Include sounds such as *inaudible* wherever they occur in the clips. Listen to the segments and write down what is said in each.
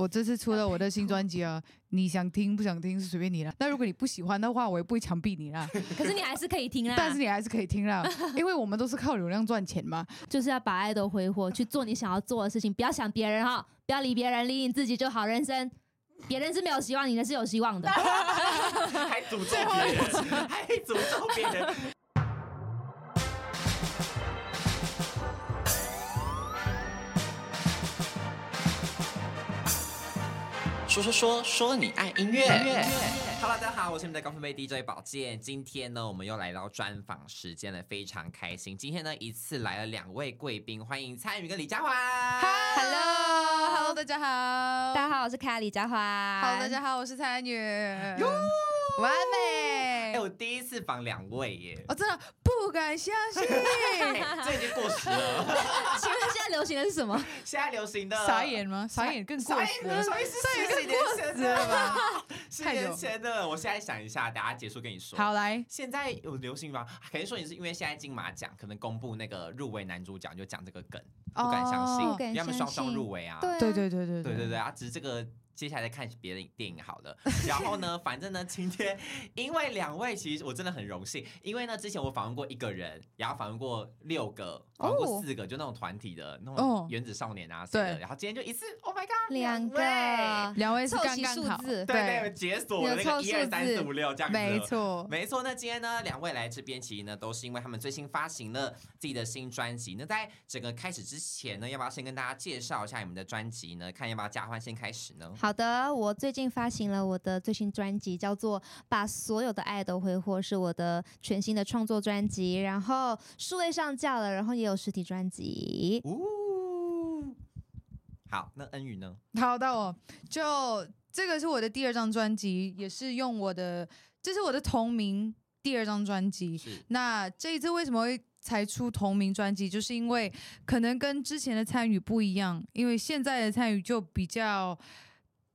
我这次出了我的新专辑啊，你想听不想听是随便你了。那如果你不喜欢的话，我也不会强逼你啦。*laughs* 可是你还是可以听啦。但是你还是可以听啦，*laughs* 因为我们都是靠流量赚钱嘛。就是要把爱都挥霍，去做你想要做的事情，不要想别人哈，不要理别人，理你自己就好。人生，别人是没有希望，你的是有希望的。*laughs* 还诅咒别人，还诅咒别人。说说说说你爱音乐。音乐 Hello，大家好，我是你们的高分贝 DJ 宝剑。今天呢，我们又来到专访时间了，非常开心。今天呢，一次来了两位贵宾，欢迎蔡宇跟李佳华。Hello。Hello，Hello，大家好，大家好，我是凯亚李佳环。Hello，大家好，我是蔡女。哟。完美！哎，我第一次访两位耶，我真的不敢相信，*laughs* 这已经过时了。请问现在流行的是什么？现在流行的傻眼吗？傻眼更过时了，傻眼是十几年前的吧？*laughs* 十年前的。我现在想一下，等下结束跟你说。好来，现在有流行吗？肯定说你是因为现在金马奖可能公布那个入围男主角，就讲这个梗，不敢相信，因为他们双双入围啊。对对对对对对对对啊！只是这个。接下来再看别的电影好了，*laughs* 然后呢，*laughs* 反正呢，今天因为两位，其实我真的很荣幸，因为呢，之前我访问过一个人，然后访问过六个，访问过四个，就那种团体的那种原子少年啊，什么的，然后今天就一次，Oh my God，两个，两位。是刚刚好，对。对，解锁那个一二三四五六这样子，没错，没错。那今天呢，两位来这边其实呢，都是因为他们最新发行了自己的新专辑。那在整个开始之前呢，要不要先跟大家介绍一下你们的专辑呢？看要不要佳欢先开始呢？好的，我最近发行了我的最新专辑，叫做《把所有的爱都挥霍》，是我的全新的创作专辑。然后数位上架了，然后也有实体专辑。呜，好，那恩宇呢？好到，我就这个是我的第二张专辑，也是用我的，这是我的同名第二张专辑。那这一次为什么会才出同名专辑？就是因为可能跟之前的参与不一样，因为现在的参与就比较。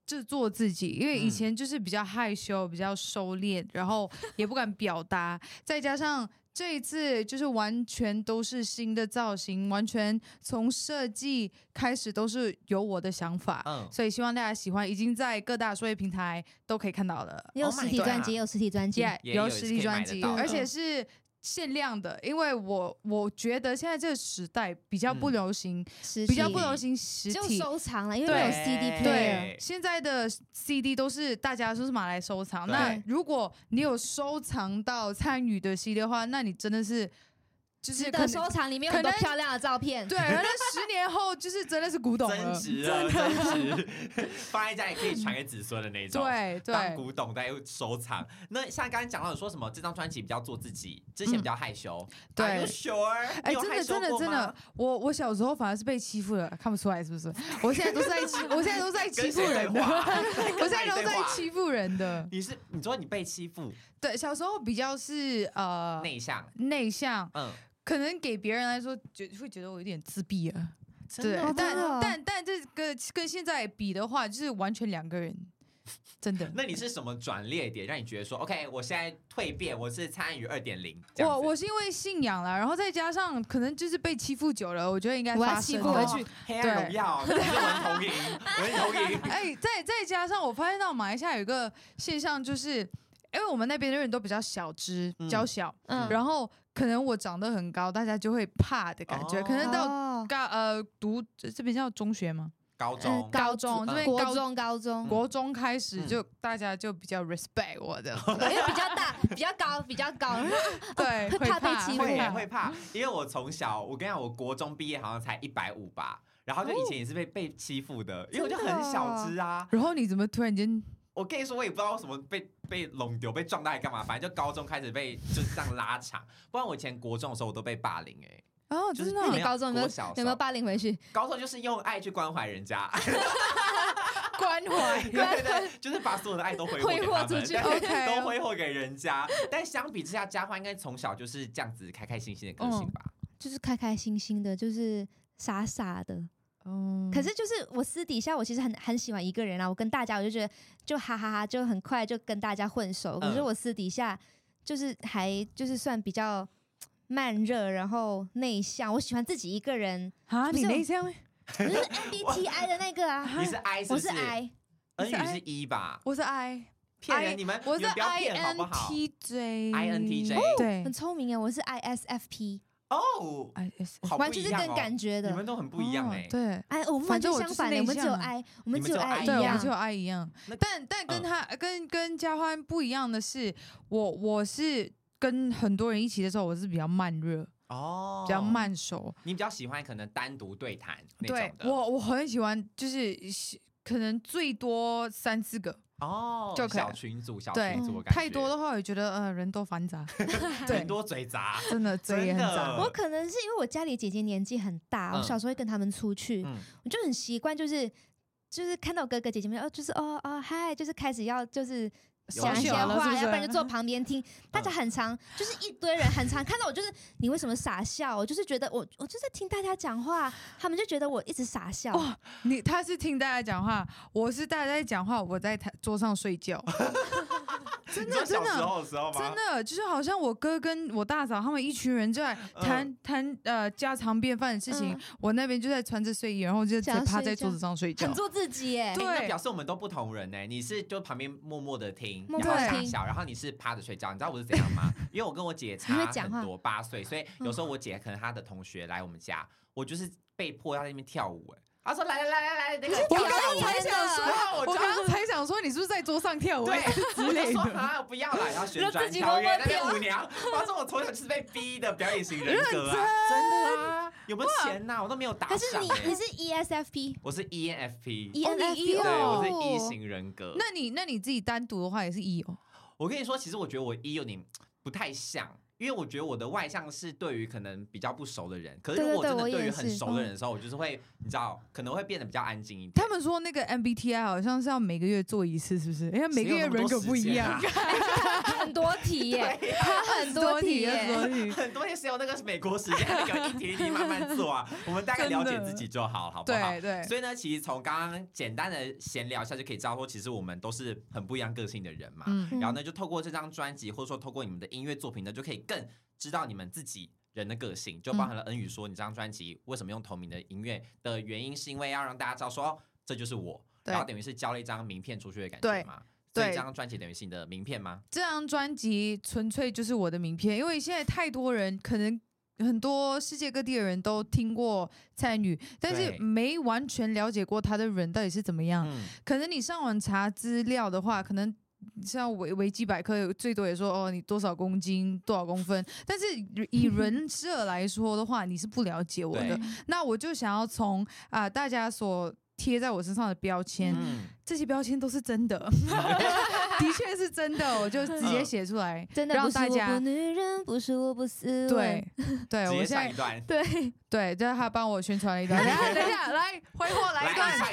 就做自己，因为以前就是比较害羞、比较收敛，然后 *laughs* 也不敢表达。再加上这一次就是完全都是新的造型，完全从设计开始都是有我的想法，嗯，所以希望大家喜欢。已经在各大数位平台都可以看到了，有实体专辑，有实体专辑，有实体专辑，而且是。限量的，因为我我觉得现在这个时代比较不流行，嗯、比较不流行实体就收藏了，因为没有 CD player。对，现在的 CD 都是大家都是买来收藏。那如果你有收藏到参与的 CD 的话，那你真的是。就是的收藏里面有很多漂亮的照片，对，可能十年后就是真的是古董了，增值了，增值，放在家也可以传给子孙的那种，对对，当古董在收藏。那像刚才讲到你说什么，这张专辑比较做自己，之前比较害羞，对，sure，哎，真的真的真的，我我小时候反而是被欺负了，看不出来是不是？*laughs* 我现在都是在欺，我现在都在欺负人的，*laughs* 我现在都在欺负人的。你是你说你被欺负？对，小时候比较是呃内向，内向，嗯。可能给别人来说，觉会觉得我有点自闭啊，对，但但但这个跟现在比的话，就是完全两个人，真的。那你是什么转捩点让你觉得说，OK，我现在蜕变，我是参与二点零？我我是因为信仰了，然后再加上可能就是被欺负久了，我觉得应该发欺负回去。黑暗荣耀，*laughs* 文投影，文投影。哎，再 *laughs* 再加上我发现到马来西亚有一个现象，就是因为我们那边的人都比较小只，较小，嗯，然后。可能我长得很高，大家就会怕的感觉。可能到高呃读这边叫中学吗？高中，高中这边国中，高中，国中开始就大家就比较 respect 我的，*laughs* 因为比较大，比较高，比较高，*laughs* 对，会怕被欺负，会怕。因为我从小，我跟你讲，我国中毕业好像才一百五吧，然后就以前也是被被欺负的，因为我就很小只啊。然后你怎么突然间？我跟你说，我也不知道为什么被被弄丢，被撞到还干嘛？反正就高中开始被就是这样拉长，不然我以前国中的时候我都被霸凌哎、欸。哦，就是那你高中有没有有没有霸凌回去？高中就是用爱去关怀人家，*laughs* 关怀，对对对，就是把所有的爱都挥霍给他们，都挥霍给人家。但相比之下，佳欢应该从小就是这样子开开心心的个性吧？就是开开心心的，就是傻傻的。嗯，可是就是我私底下我其实很很喜欢一个人啊，我跟大家我就觉得就哈哈哈，就很快就跟大家混熟。可是我私底下就是还就是算比较慢热，然后内向。我喜欢自己一个人啊，你内向？就是 MBTI 的那个啊。你是 I，我是 I，恩宇是 E 吧？我是 I，*laughs* 骗人！你们我是 INTJ，INTJ，*laughs* 对，很聪明哎，我是 ISFP。哦，ISFP，完全是跟感觉的，你们都很不一样哎。对，哎，我们完全相反，我们只有爱我们只有爱一样，我们只有爱一样。但但跟他跟跟佳欢不一样的是，我我是跟很多人一起的时候，我是比较慢热。哦，比较慢熟，你比较喜欢可能单独对谈那种的。对，我我很喜欢，就是可能最多三四个哦，就可以小群组，小群组。太多的话，我觉得呃人多繁杂，*laughs* 人多嘴杂，真的嘴也很杂。我可能是因为我家里姐姐年纪很大，我小时候会跟他们出去，我就很习惯，就是就是看到哥哥姐姐们，哦，就是哦哦嗨，就是开始要就是。讲一些话，要不然就坐旁边听。*laughs* 大家很常，就是一堆人很常看到我，就是你为什么傻笑？我就是觉得我我就在听大家讲话，他们就觉得我一直傻笑。哇，你他是听大家讲话，我是大家在讲话，我在台桌上睡觉。*laughs* 真的真的真的就是好像我哥跟我大嫂他们一群人就在谈谈呃家常便饭的事情，我那边就在穿着睡衣，然后就在趴在桌子上睡觉，很做自己耶。对，那表示我们都不同人呢。你是就旁边默默的听，然后傻笑，然后你是趴着睡觉。你知道我是怎样吗？*laughs* 因为我跟我姐差很多，八岁，所以有时候我姐可能她的同学来我们家，我就是被迫要在那边跳舞哎。他说：“来来来来来，那个我刚刚才想说，我刚刚才想说，你是不是在桌上跳舞？对，之类的。啊，不要了，要旋转跳跃，那边舞娘。他说我从小就是被逼的表演型 *laughs* 人格啊，真的啊？有没有钱呐？我都没有打赏。可是你，你是 ESFP，我是 ENFP，ENFP，对，我是 E 型人格。那你，那你自己单独的话也是 E 哦。我跟你说，其实我觉得我 E 有点不太像。”因为我觉得我的外向是对于可能比较不熟的人，可是如果真的对于很熟的人的时候，我就是会，你知道，可能会变得比较安静一点。他们说那个 MBTI 好像是要每个月做一次，是不是？因为每个月人格不一样，*laughs* 很多题耶，*laughs* 他很多题耶，很多题是有那个美国时间那个一题一题慢慢做啊。我们大概了解自己就好，好不好？对对。所以呢，其实从刚刚简单的闲聊一下就可以知道说，其实我们都是很不一样个性的人嘛。然后呢，就透过这张专辑，或者说透过你们的音乐作品呢，就可以更。知道你们自己人的个性，就包含了恩宇说，你这张专辑为什么用同名的音乐的原因，是因为要让大家知道说，这就是我，然后等于是交了一张名片出去的感觉嘛。对，所以这张专辑等于是你的名片吗？这张专辑纯粹就是我的名片，因为现在太多人，可能很多世界各地的人都听过蔡宇，但是没完全了解过他的人到底是怎么样。可能你上网查资料的话，可能。像维维基百科最多也说哦，你多少公斤多少公分，但是以 *laughs* 人设来说的话，你是不了解我的。那我就想要从啊、呃、大家所贴在我身上的标签，嗯、这些标签都是真的，*laughs* 的确是真的，我就直接写出来，真的让大家。不是我不女人，不是我不斯。对 *laughs* 对，我现在对对，就是他帮我宣传了一段。等一下，等一下，来挥霍来一段，下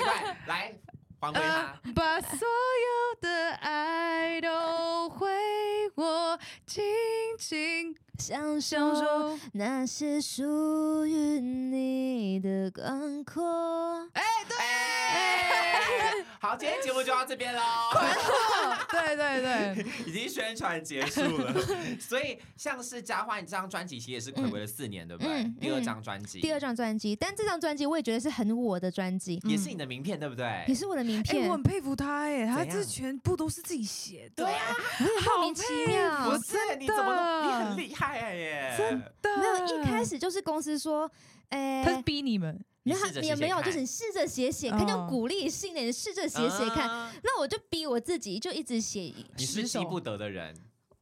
一段来。呃，把所有的爱都回我，紧紧相守，那些属于你的广阔。哎，对。*laughs* 好，今天节目就到这边喽。对对对，*laughs* 已经宣传结束了。*laughs* 所以像是佳欢，你这张专辑其实也是暌违了四年，对不对？第二张专辑，第二张专辑，但这张专辑我也觉得是很我的专辑，也是你的名片，对不对？也是我的名片。我很佩服他，哎，他这全部都是自己写的。对啊，莫名其妙。我真的，你怎么，你很厉害真的，没有一开始就是公司说，哎，他是逼你们。然后也没有，就是你试着写写看，用鼓励性的，你试着写写看。那我就逼我自己，就一直写。你是急不得的人，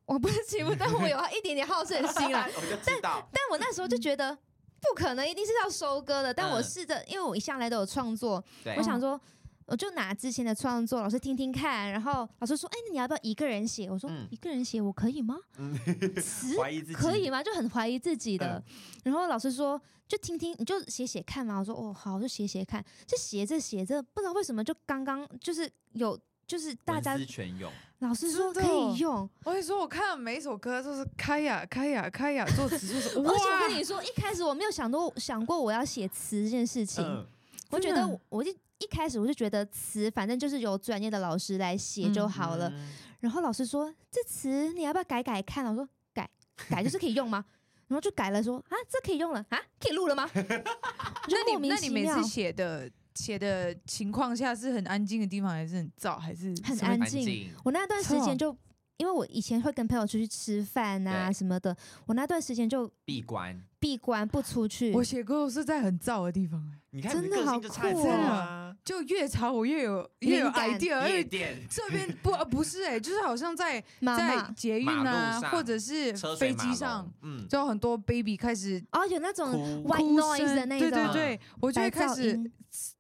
我不是急不得，我有一点点好胜心啦。*laughs* 我就知道。但我那时候就觉得不可能，一定是要收割的。但我试着，因为我一向来都有创作，我想说，我就拿之前的创作，老师听听看。然后老师说：“哎，那你要不要一个人写？”我说：“一个人写我可以吗？词 *laughs* 可以吗？”就很怀疑自己的。然后老师说。就听听，你就写写看嘛。我说哦，好，就写写看。就写着写着，不知道为什么就刚刚就是有，就是大家全用。老师说可以用。我跟你说，我看了每一首歌都是开呀开呀开呀作词作 *laughs* 词。而且我跟你说，一开始我没有想过想过我要写词这件事情。嗯、我觉得，我就一开始我就觉得词反正就是由专业的老师来写就好了。然后老师说这词你要不要改改看？我说改改就是可以用吗？然后就改了说啊，这可以用了啊，可以录了吗？*laughs* 那你那你每次写的写的情况下是很安静的地方，还是很燥，还是很安静？我那段时间就。因为我以前会跟朋友出去吃饭啊什么的，我那段时间就闭关，闭关不出去。我写歌是在很燥的地方，你看真的好酷啊！就越吵我越有越有 idea，夜店 *laughs* 这边不不是哎，就是好像在在捷运啊，或者是飞机上，嗯，就很多 baby 开始哦，有那种 white noise 的那种，对对对，我就会开始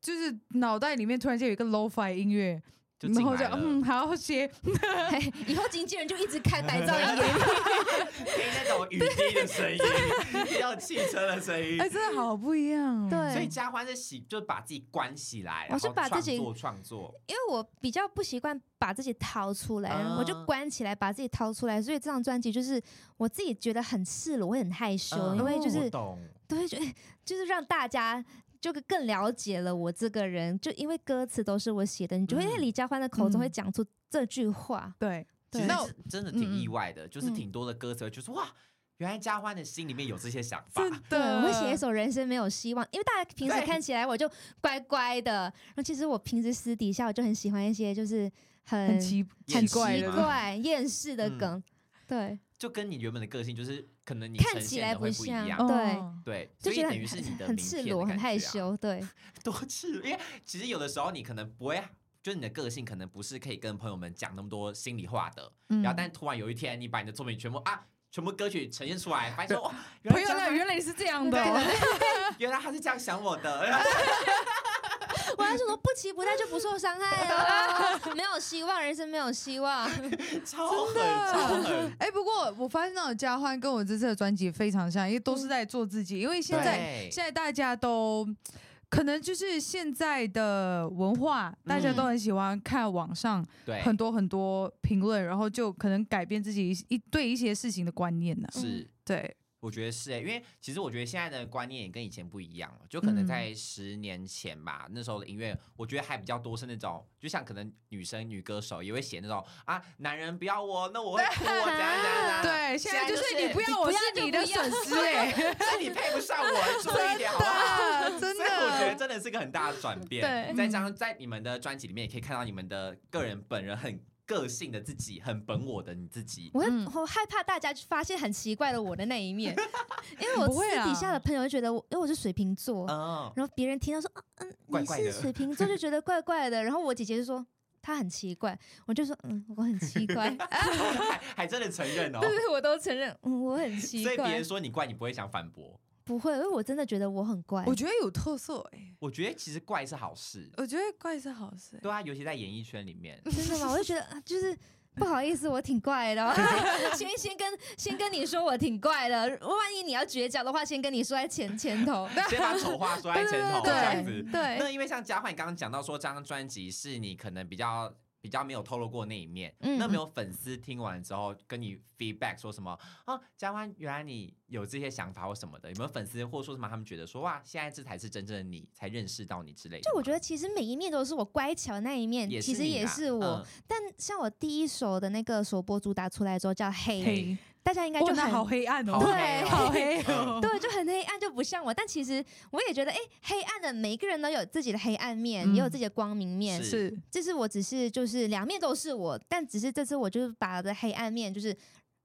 就是脑袋里面突然间有一个 lo-fi 音乐。然后就嗯，好写。以后经纪人就一直开白 *laughs* 噪音给你，听那种雨滴的声音，听到汽车的声音，哎，真的好不一样。对，所以嘉欢是喜，就把自己关起来，我是把自己做创作，因为我比较不习惯把自己掏出来，我就关起来，把自己掏出来。所以这张专辑就是我自己觉得很赤裸，我很害羞，因为就是对，就就是让大家。就更了解了我这个人，就因为歌词都是我写的，你就会在李佳欢的口中会讲出这句话。对，其实真的挺意外的，就是挺多的歌词，就是哇，原来佳欢的心里面有这些想法。对，我会写一首《人生没有希望》，因为大家平时看起来我就乖乖的，然后其实我平时私底下我就很喜欢一些就是很奇很奇怪、厌世的梗。对，就跟你原本的个性就是。可能你看起来不一样，对对，所以等于是你的很赤裸、很害羞，对，*laughs* 多赤裸。因为其实有的时候你可能不会，就是你的个性可能不是可以跟朋友们讲那么多心里话的。然后，但突然有一天，你把你的作品全部啊，全部歌曲呈现出来，发现说哇，原来原来你是这样的，原来他是这样想我的。*laughs* 我还说不骑不待就不受伤害了，*laughs* 没有希望，人生没有希望，*laughs* 超狠，超狠。哎，不过我发现那种佳欢跟我这次的专辑非常像，因为都是在做自己。因为现在现在大家都可能就是现在的文化，大家都很喜欢看网上很多很多评论，然后就可能改变自己一对一些事情的观念呢。是，对。我觉得是哎、欸，因为其实我觉得现在的观念也跟以前不一样了，就可能在十年前吧，嗯、那时候的音乐，我觉得还比较多是那种，就像可能女生女歌手也会写那种啊，男人不要我，那我会哭，怎样怎样。*laughs* 对，现在就是你不要我是你的损失哎 *laughs* *laughs* 所以你配不上我，注意一点好不好？真的，所以我觉得真的是个很大的转变。对，再加上在你们的专辑里面也可以看到你们的个人本人很。个性的自己，很本我的你自己，我会我害怕大家发现很奇怪的我的那一面，*laughs* 因为我私底下的朋友就觉得我，因为我是水瓶座，然后别人听到说，嗯，你是水瓶座就觉得怪怪的，*laughs* 然后我姐姐就说她很奇怪，我就说嗯，我很奇怪，*laughs* 还还真的承认哦，对对，我都承认，嗯，我很奇怪，所以别人说你怪，你不会想反驳。不会，因为我真的觉得我很怪。我觉得有特色哎、欸。我觉得其实怪是好事。我觉得怪是好事、欸。对啊，尤其在演艺圈里面。真的吗？我就觉得就是 *laughs* 不好意思，我挺怪的。*laughs* 先先跟先跟你说我挺怪的，万一你要绝交的话，先跟你说在前前头。先把丑话说在前头，这样子。对。那因为像佳欢，你刚刚讲到说这张专辑是你可能比较。比较没有透露过那一面，嗯、那没有粉丝听完之后跟你 feedback 说什么啊？嘉欢，原来你有这些想法或什么的？有没有粉丝或说什么？他们觉得说哇，现在这才是真正的你，才认识到你之类的。就我觉得其实每一面都是我乖巧的那一面，其实也是我。嗯、但像我第一首的那个首播主打出来之后叫黑。黑大家应该就很好黑暗哦，对，好黑哦，对，就很黑暗，就不像我。但其实我也觉得，哎，黑暗的每一个人都有自己的黑暗面，也有自己的光明面。是，这是我只是就是两面都是我，但只是这次我就是把我的黑暗面就是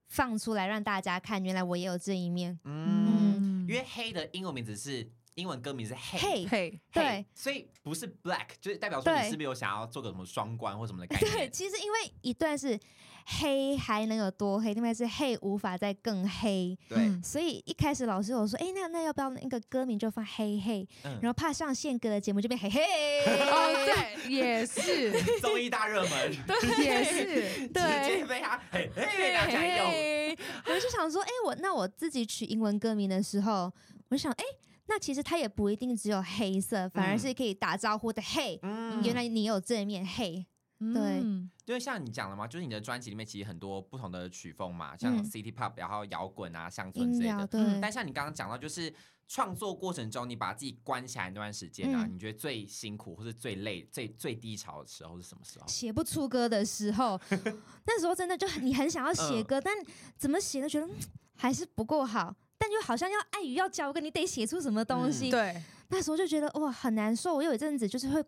放出来让大家看，原来我也有这一面。嗯，因为黑的英文名字是英文歌名是 Hey，，对，所以不是 black，就是代表说你是不是有想要做个什么双关或什么的感觉？对，其实因为一段是。黑还能有多黑？另外是黑无法再更黑。对，所以一开始老师有说，哎、欸，那那要不要那个歌名就放黑黑？嗯、然后怕上宪哥的节目就变嘿 *laughs* 嘿。哦，对，也是综艺大热门，*laughs* 对，也是对，*laughs* 直接被他嘿嘿大家用。我就想说，哎、欸，我那我自己取英文歌名的时候，我就想，哎、欸，那其实它也不一定只有黑色，反而是可以打招呼的嘿。嗯，原来你有这一面嘿。对，因为像你讲了嘛，就是你的专辑里面其实很多不同的曲风嘛，像 City Pop，然后摇滚啊、乡村之类的。对。但像你刚刚讲到，就是创作过程中，你把自己关起来那段时间啊，你觉得最辛苦或是最累、最最低潮的时候是什么时候？写不出歌的时候，*laughs* 那时候真的就你很想要写歌，但怎么写都觉得还是不够好。但又好像要碍于要交个，你得写出什么东西。嗯、对，那时候就觉得哇很难受。我有一阵子就是会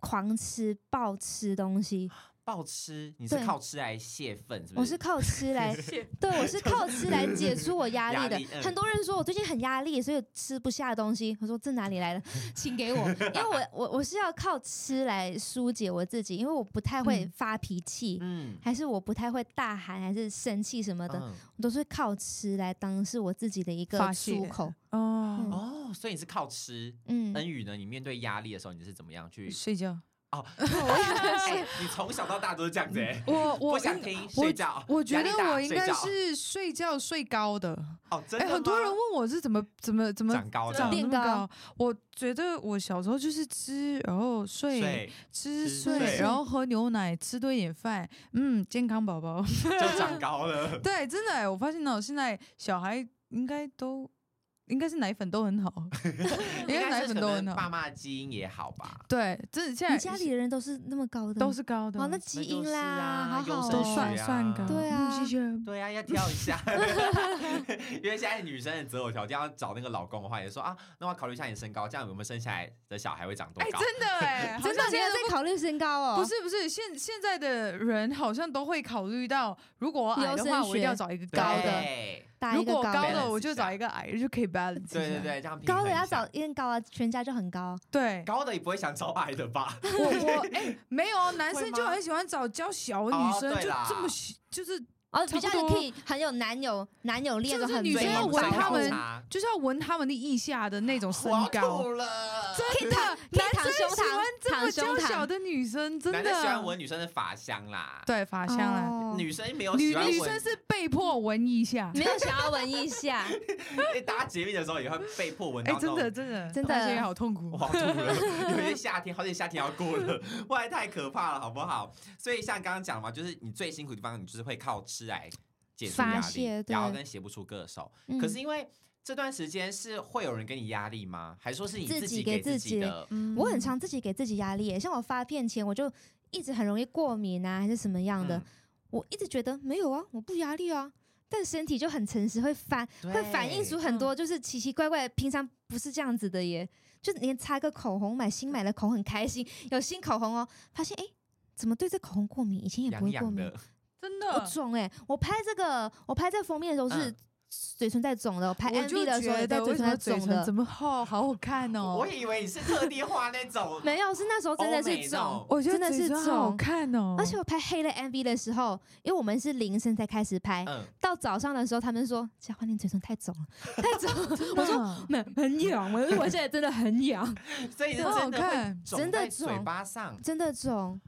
狂吃暴吃东西。暴吃，你是靠吃来泄愤，是不是？我是靠吃来，对，我是靠吃来解除我压力的。*laughs* 力嗯、很多人说我最近很压力，所以吃不下东西。我说这哪里来的？请给我，因为我我我是要靠吃来疏解我自己，因为我不太会发脾气，嗯，还是我不太会大喊，还是生气什么的，嗯、我都是靠吃来当是我自己的一个出口。哦、嗯、哦，所以你是靠吃。嗯，恩宇呢？你面对压力的时候，你是怎么样去睡觉？哦，欸、*laughs* 你从小到大都是这样子。我我不想听睡觉我，我觉得我应该是睡觉睡高的。哦，真的？欸、很多人问我是怎么怎么怎么长高的，长那么高。我觉得我小时候就是吃，然后睡，睡吃睡，睡然后喝牛奶，吃多一点饭，嗯，健康宝宝就长高了。*laughs* 对，真的、欸，我发现呢，现在小孩应该都。应该是奶粉都很好，*laughs* 应该奶粉都很好。爸妈的基因也好吧？对，这现在你家里的人都是那么高的，都是高的。哦，那基因啦，啊、好好都算算高。对啊，谢谢。对啊，要挑一下。*laughs* *laughs* 因为现在女生的择偶条件要找那个老公的话，也说啊，那我考虑一下你身高，这样有没有生下来的小孩会长多高？哎，真的哎，真的现在在考虑身高哦。不是不是，现现在的人好像都会考虑到，如果我矮的话，我一定要找一个高的。如果高的我就找一个矮的，就可以 balance。对对对，这样高的要找一个高啊，全家就很高。对，高的也不会想找矮的吧？我我哎，没有，男生就很喜欢找娇小的女生，就这么就是。哦，比较可以很有男友男友力，就是女生要闻他们，就是要闻他们的腋下的那种身高。真的，娇小的女生，真的。喜欢闻女生的发香啦，对，发香啦。女生没有喜欢闻，女生是被迫闻一下，没有想要闻一下。*laughs* 哎，搭捷运的时候也会被迫闻到。哎，真的，真的，真的，现在好痛苦，好痛苦了。有些夏天，好几夏天要过了，哇，太可怕了，好不好？所以像刚刚讲嘛，就是你最辛苦的地方，你就是会靠吃来。解除压力，然后跟写不出歌手。可是因为这段时间是会有人给你压力吗？还是说是你自己给自己的？我很常自己给自己压力，像我发片前我就一直很容易过敏啊，还是什么样的？我一直觉得没有啊，我不压力啊，但身体就很诚实，会反会反映出很多就是奇奇怪怪的，平常不是这样子的耶。就连擦个口红，买新买的口红很开心，有新口红哦，发现哎，怎么对这口红过敏？以前也不会过敏。真的，我肿哎！我拍这个，我拍这个封面的时候是嘴唇在肿的，我拍 MV 的时候也在嘴唇在肿的，怎么好好好看哦！我以为你是特地画那种，*laughs* 没有，是那时候真的是肿，我觉得真的是肿，好看哦！而且我拍黑的 MV 的时候，因为我们是凌晨才开始拍，到早上的时候他们说佳欢你嘴唇太肿了，太肿了。我说没很痒，我我现在真的很痒，*laughs* 所以是真的肿嘴巴上，真的肿。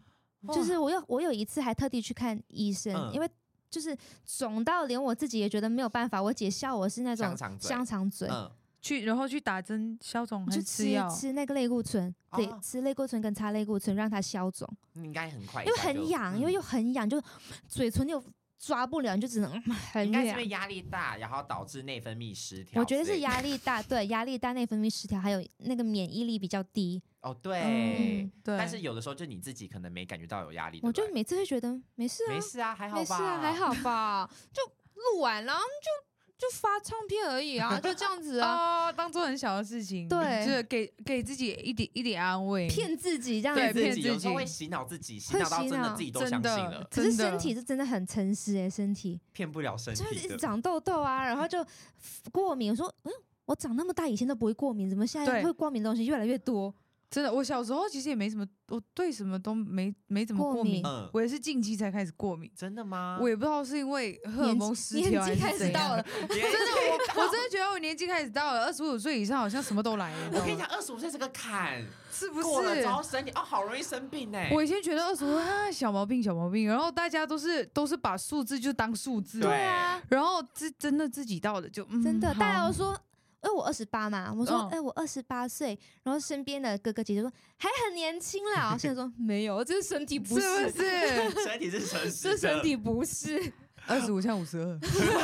就是我有我有一次还特地去看医生，嗯、因为就是肿到连我自己也觉得没有办法。我姐笑我是那种香肠嘴，嗯、去然后去打针消肿，还是吃药？吃那个类固醇，对，哦、吃类固醇跟擦类固醇让它消肿。应该很快，因为很痒，因为又很痒，就嘴唇又。抓不了，你就只能很应该是因为压力大，然后导致内分泌失调。我觉得是压力大，对，压力大，内分泌失调，还有那个免疫力比较低。哦，对，嗯、对。但是有的时候就你自己可能没感觉到有压力。我就每次会觉得没事啊，没事啊，还好吧，没事啊，还好吧，就录完了就。就发唱片而已啊，就这样子啊，当做很小的事情，对，就是给给自己一点一点安慰，骗自己这样子，骗自己，有时候会洗脑自己，洗脑到真的自己都相信了。可是身体是真的很诚实哎，身体骗不了身体，就是一直长痘痘啊，然后就过敏。我说，嗯，我长那么大以前都不会过敏，怎么现在会过敏的东西越来越多？真的，我小时候其实也没什么，我对什么都没没怎么过敏。嗯，我也是近期才开始过敏。真的吗？我也不知道是因为荷尔蒙失调还是开始 *laughs* 到了，真的，我我真的觉得我年纪开始到了，二十五岁以上好像什么都来了。我跟你讲，二十五岁是个坎，*laughs* 是不是？过了之后身体哦，好容易生病哎。我以前觉得二十五啊，小毛病小毛病，然后大家都是都是把数字就当数字。对啊。然后自真的自己到了就真的，大家都说。因为我二十八嘛，我说，哎、欸，我二十八岁，然后身边的哥哥姐姐说还很年轻啦，我现在说没有，这是身体不适，是不是？*laughs* 身体是诚实，这身体不适。*laughs* 二十五像五十二，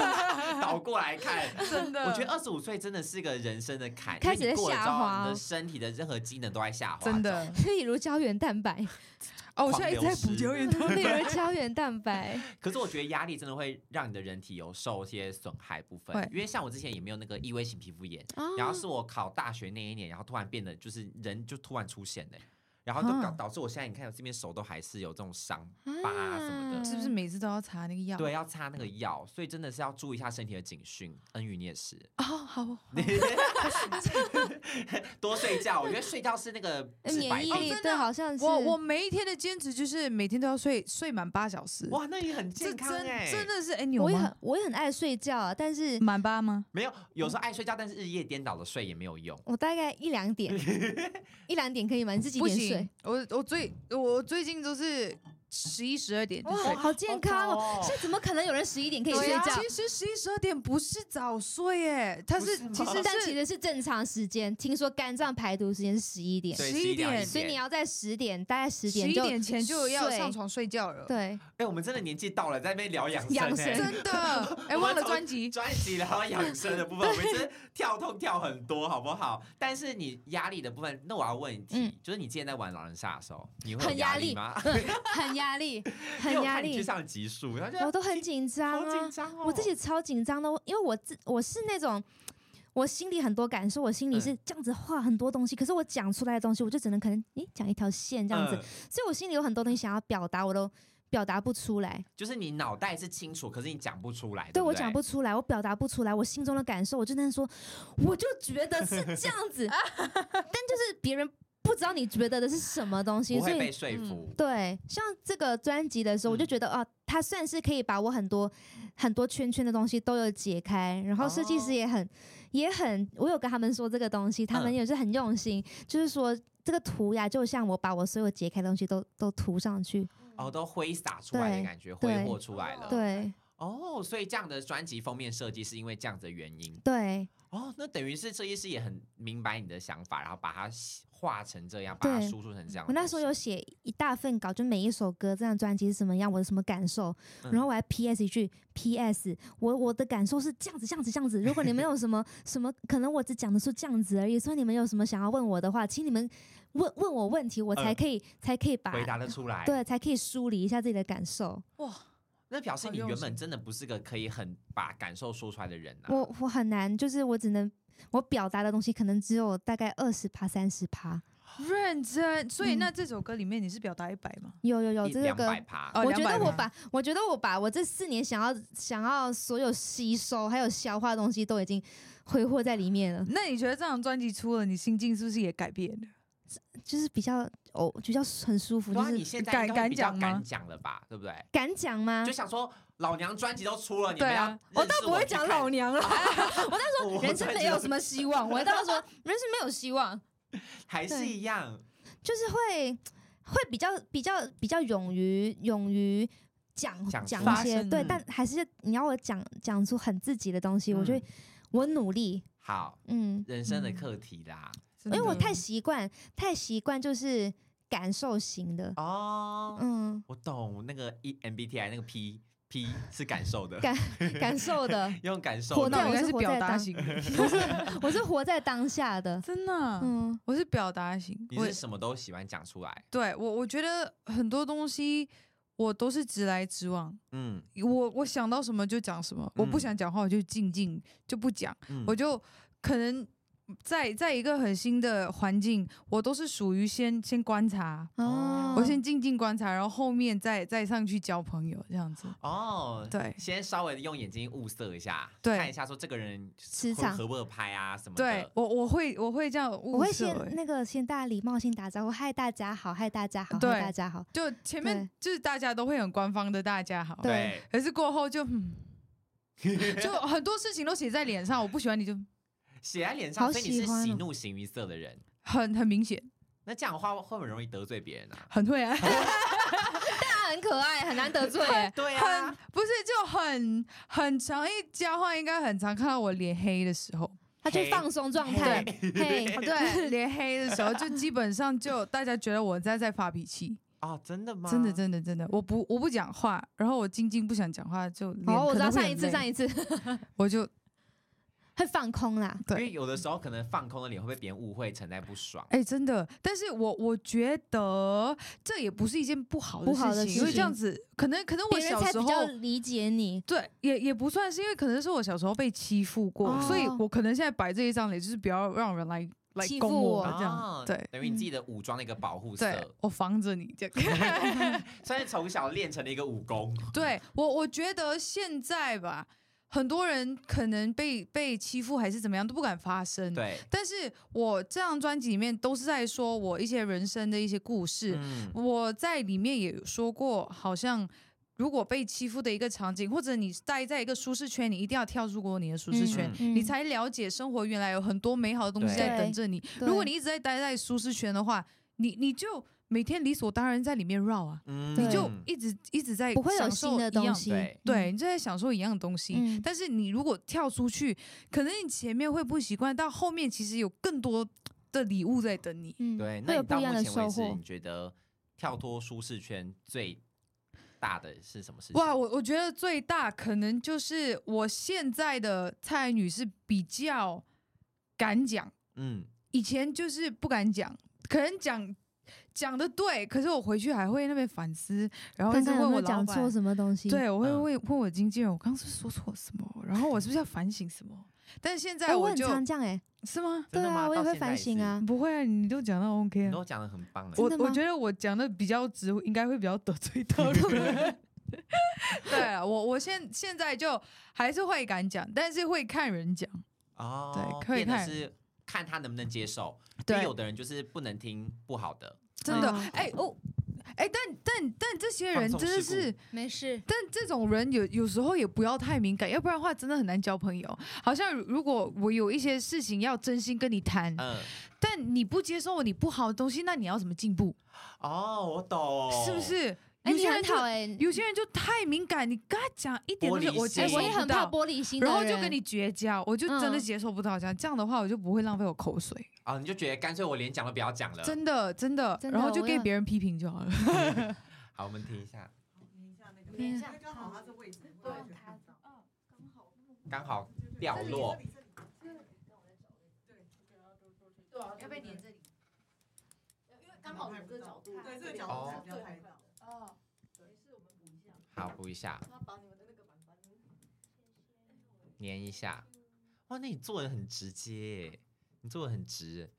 *laughs* 倒过来看，真的，我觉得二十五岁真的是个人生的坎，开始在下滑，你的身体的任何机能都在下滑，真的，例如胶原蛋白。哦，我现在一直在补 *laughs* 胶原蛋白，例如胶原蛋白。可是我觉得压力真的会让你的人体有受一些损害部分，因为像我之前也没有那个异位性皮肤炎，然后是我考大学那一年，然后突然变得就是人就突然出现的。然后就导导致我现在你看我这边手都还是有这种伤疤什么的，是不是每次都要擦那个药？对，要擦那个药，所以真的是要注意一下身体的警讯。恩宇你也是哦，好，*laughs* 多睡觉。我觉得睡觉是那个免疫力，对，好像是。我我每一天的坚持就是每天都要睡睡满八小时。哇，那也很健康哎，真的是哎，我也很我也很爱睡觉啊，但是满八吗？没有，有时候爱睡觉，但是日夜颠倒的睡也没有用。我大概一两点，*laughs* 一两点可以吗？你自己几点睡？我我最我最近都是十一十二点就睡，好健康哦！现在怎么可能有人十一点可以睡觉？其实十一十二点不是早睡哎，它是其实但其实是正常时间。听说肝脏排毒时间是十一点，十一点，所以你要在十点，大概十点十一点前就要上床睡觉了。对，哎，我们真的年纪到了，在那边聊养生，养 *laughs* 生真的 *laughs* 哎，忘了专辑专辑聊养生的部分，我们 *laughs* 是跳痛跳很多，好不好？但是你压力的部分，那我要问一题，就是你之前在玩狼人杀的时候，你会很压力吗？很压力，*laughs* 很压力。去上集数，我都很紧张啊，我自己超紧张的，因为我自我是那种，我心里很多感受，我心里是这样子画很多东西，可是我讲出来的东西，我就只能可能诶讲一条线这样子，所以我心里有很多东西想要表达，我都表达不出来。就是你脑袋是清楚，可是你讲不出来。对，我讲不出来，我表达不出来，我心中的感受，我就能说，我就觉得是这样子，*laughs* 但就是别人。不知道你觉得的是什么东西，所以被说服。对，像这个专辑的时候，我就觉得啊，它算是可以把我很多很多圈圈的东西都有解开，然后设计师也很也很，我有跟他们说这个东西，他们也是很用心，就是说这个涂鸦就像我把我所有解开的东西都都涂上去，哦，都挥洒出来的感觉，挥霍出来了。对，哦，所以这样的专辑封面设计是因为这样子的原因。对，哦，那等于是设计师也很明白你的想法，然后把它。画成这样，把它输出成这样。我那时候有写一大份稿，就每一首歌这张专辑是什么样，我的什么感受，然后我还 PS 一句 PS，我我的感受是这样子，这样子，这样子。如果你们有什么什么，可能我只讲的是这样子而已。所以你们有什么想要问我的话，请你们问问我问题，我才可以、呃、才可以把回答得出来，对，才可以梳理一下自己的感受。哇，那表示你原本真的不是个可以很把感受说出来的人啊。我我很难，就是我只能。我表达的东西可能只有大概二十趴、三十趴，认真。所以那这首歌里面你是表达一百吗？有有有，这个歌，我觉得我把，哦、我觉得我把我这四年想要想要所有吸收还有消化的东西都已经挥霍在里面了。那你觉得这张专辑出了，你心境是不是也改变了？就是比较哦，就叫很舒服。就是你现在敢敢讲吗？敢讲了吧，对不对？敢讲吗？就想说。老娘专辑都出了，你们要我，我倒不会讲老娘了。*laughs* 我倒说人生没有什么希望，我倒说人生没有希望，*laughs* 还是一样，就是会会比较比较比较勇于勇于讲讲一些对，但还是你要我讲讲出很自己的东西，嗯、我觉得我努力好，嗯，人生的课题啦，因为我太习惯太习惯就是感受型的哦，嗯，我懂那个 E MBTI 那个 P。P 是感受的，感感受的，*laughs* 用感受。活到我是表达型，*laughs* 我是我是活在当下的，真的，嗯，我是表达型。你是什么都喜欢讲出来？对我，我觉得很多东西我都是直来直往，嗯，我我想到什么就讲什么，我不想讲话我就静静就不讲，我就可能。在在一个很新的环境，我都是属于先先观察，哦，我先静静观察，然后后面再再上去交朋友这样子。哦，对，先稍微用眼睛物色一下，对，看一下说这个人磁场合不合拍啊什么的。对，我我会我会这样物色，我会先那个先大礼貌性打招呼，嗨大家好，嗨大家好，嗨大家好。就前面就是大家都会很官方的大家好，对，可是过后就嗯，*laughs* 就很多事情都写在脸上，我不喜欢你就。写在脸上，所以你是喜怒形于色的人，很很明显。那这样的话会不会很容易得罪别人啊？很会啊，*laughs* 但他很可爱，很难得罪。*laughs* 对啊，不是就很很常一交换，应该很常看到我脸黑的时候，他就放松状态。嘿，*laughs* 对，脸黑的时候就基本上就大家觉得我在在发脾气。啊，真的吗？真的真的真的，我不我不讲话，然后我静静不想讲话，就哦，我知道上一次上一次，我就。会放空啦，对，因为有的时候可能放空的脸会被别人误会成在不爽。哎、欸，真的，但是我我觉得这也不是一件不好的事情，不好的事情，因为这样子可能可能我小时候理解你，对，也也不算是因为可能是我小时候被欺负过，哦、所以我可能现在摆这一张脸就是不要让人来来欺负我这样，哦、对，等于你自己的武装的一个保护色，对，我防着你这样，*laughs* 所以从小练成了一个武功。对我我觉得现在吧。很多人可能被被欺负还是怎么样都不敢发声，对。但是我这张专辑里面都是在说我一些人生的一些故事。嗯、我在里面也有说过，好像如果被欺负的一个场景，或者你待在一个舒适圈，你一定要跳出过你的舒适圈，嗯嗯、你才了解生活原来有很多美好的东西在等着你。如果你一直在待在舒适圈的话，你你就。每天理所当然在里面绕啊，嗯、你就一直一直在不会有新的东西，对，对，你就在享受一样的东西。嗯、但是你如果跳出去，可能你前面会不习惯，到后面其实有更多的礼物在等你。嗯、对，那你到目前为止，你觉得跳脱舒适圈最大的是什么事情？哇，我我觉得最大可能就是我现在的蔡女士比较敢讲，嗯，以前就是不敢讲，可能讲。讲的对，可是我回去还会那边反思，然后问我老板讲错什么东西。对，我会问问我经纪人，我刚刚是说错什么，然后我是不是要反省什么？但是现在我就、欸、我很常这样哎，是吗？对啊，我也会反省啊。不会啊，你都讲到 OK，你都讲的很棒。我我觉得我讲的比较直，应该会比较得罪到人。对啊，我我现现在就还是会敢讲，但是会看人讲哦。对，可以看是看他能不能接受。对，有的人就是不能听不好的。真的，哎、嗯、哦，哎，但但但这些人真的是没事。但这种人有有时候也不要太敏感，要不然的话真的很难交朋友。好像如果我有一些事情要真心跟你谈，嗯，但你不接受你不好的东西，那你要怎么进步？哦，我懂，是不是？哎，你很好哎，有些人就太敏感，你跟他讲一点东西，我接受不到，我也很怕玻璃心，然后就跟你绝交，我就真的接受不到这样。这样的话，我就不会浪费我口水。啊，你就觉得干脆我连讲都不要讲了，真的真的，然后就给别人批评就好了。*laughs* *laughs* 好，我们听一下，听一下那个，听一下，刚好他是位置，对，刚好掉落。对，要被黏这里。因为刚好这个角度，对这个角度。好，补一下。把你们的那个板板粘一下。哇，那你做的很直接，你做的很直，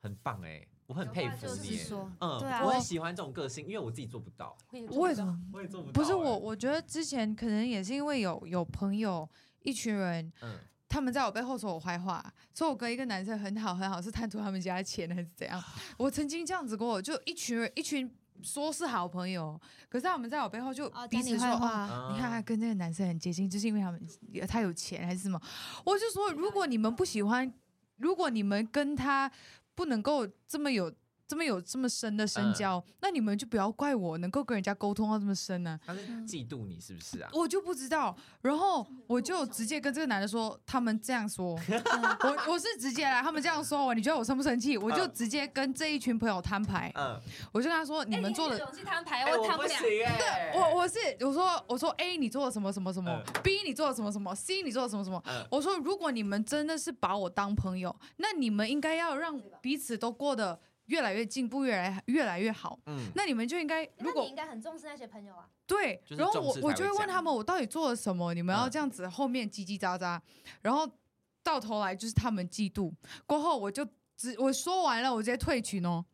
很棒哎，我很佩服你。嗯，对啊，我很喜欢这种个性，因为我自己做不到。为什么？我也做不到。不是我，我觉得之前可能也是因为有有朋友一群人，嗯。他们在我背后说我坏话，说我跟一个男生很好很好，是贪图他们家的钱还是怎样？我曾经这样子过，就一群人一群说是好朋友，可是他们在我背后就彼此说话。哦，你看他跟那个男生很接近，就是因为他们他有钱还是什么？*laughs* 我就说，如果你们不喜欢，如果你们跟他不能够这么有。这么有这么深的深交，嗯、那你们就不要怪我能够跟人家沟通到这么深呢、啊？他是嫉妒你是不是啊？我就不知道，然后我就直接跟这个男的说，他们这样说，*laughs* 我我是直接来，他们这样说我，你觉得我生不生气？我就直接跟这一群朋友摊牌，嗯，我就跟他说，你们做的，勇气摊牌，我摊不了，*laughs* 对，我我是我说我说 A 你做了什么什么什么、嗯、，B 你做了什么什么，C 你做了什么什么，嗯、我说如果你们真的是把我当朋友，那你们应该要让彼此都过得。越来越进步，越来越来越好。嗯，那你们就应该，如果你应该很重视那些朋友啊。对，然后我我就会问他们，我到底做了什么？你们要这样子后面叽叽喳喳，然后到头来就是他们嫉妒。过后我就只我说完了，我直接退群哦。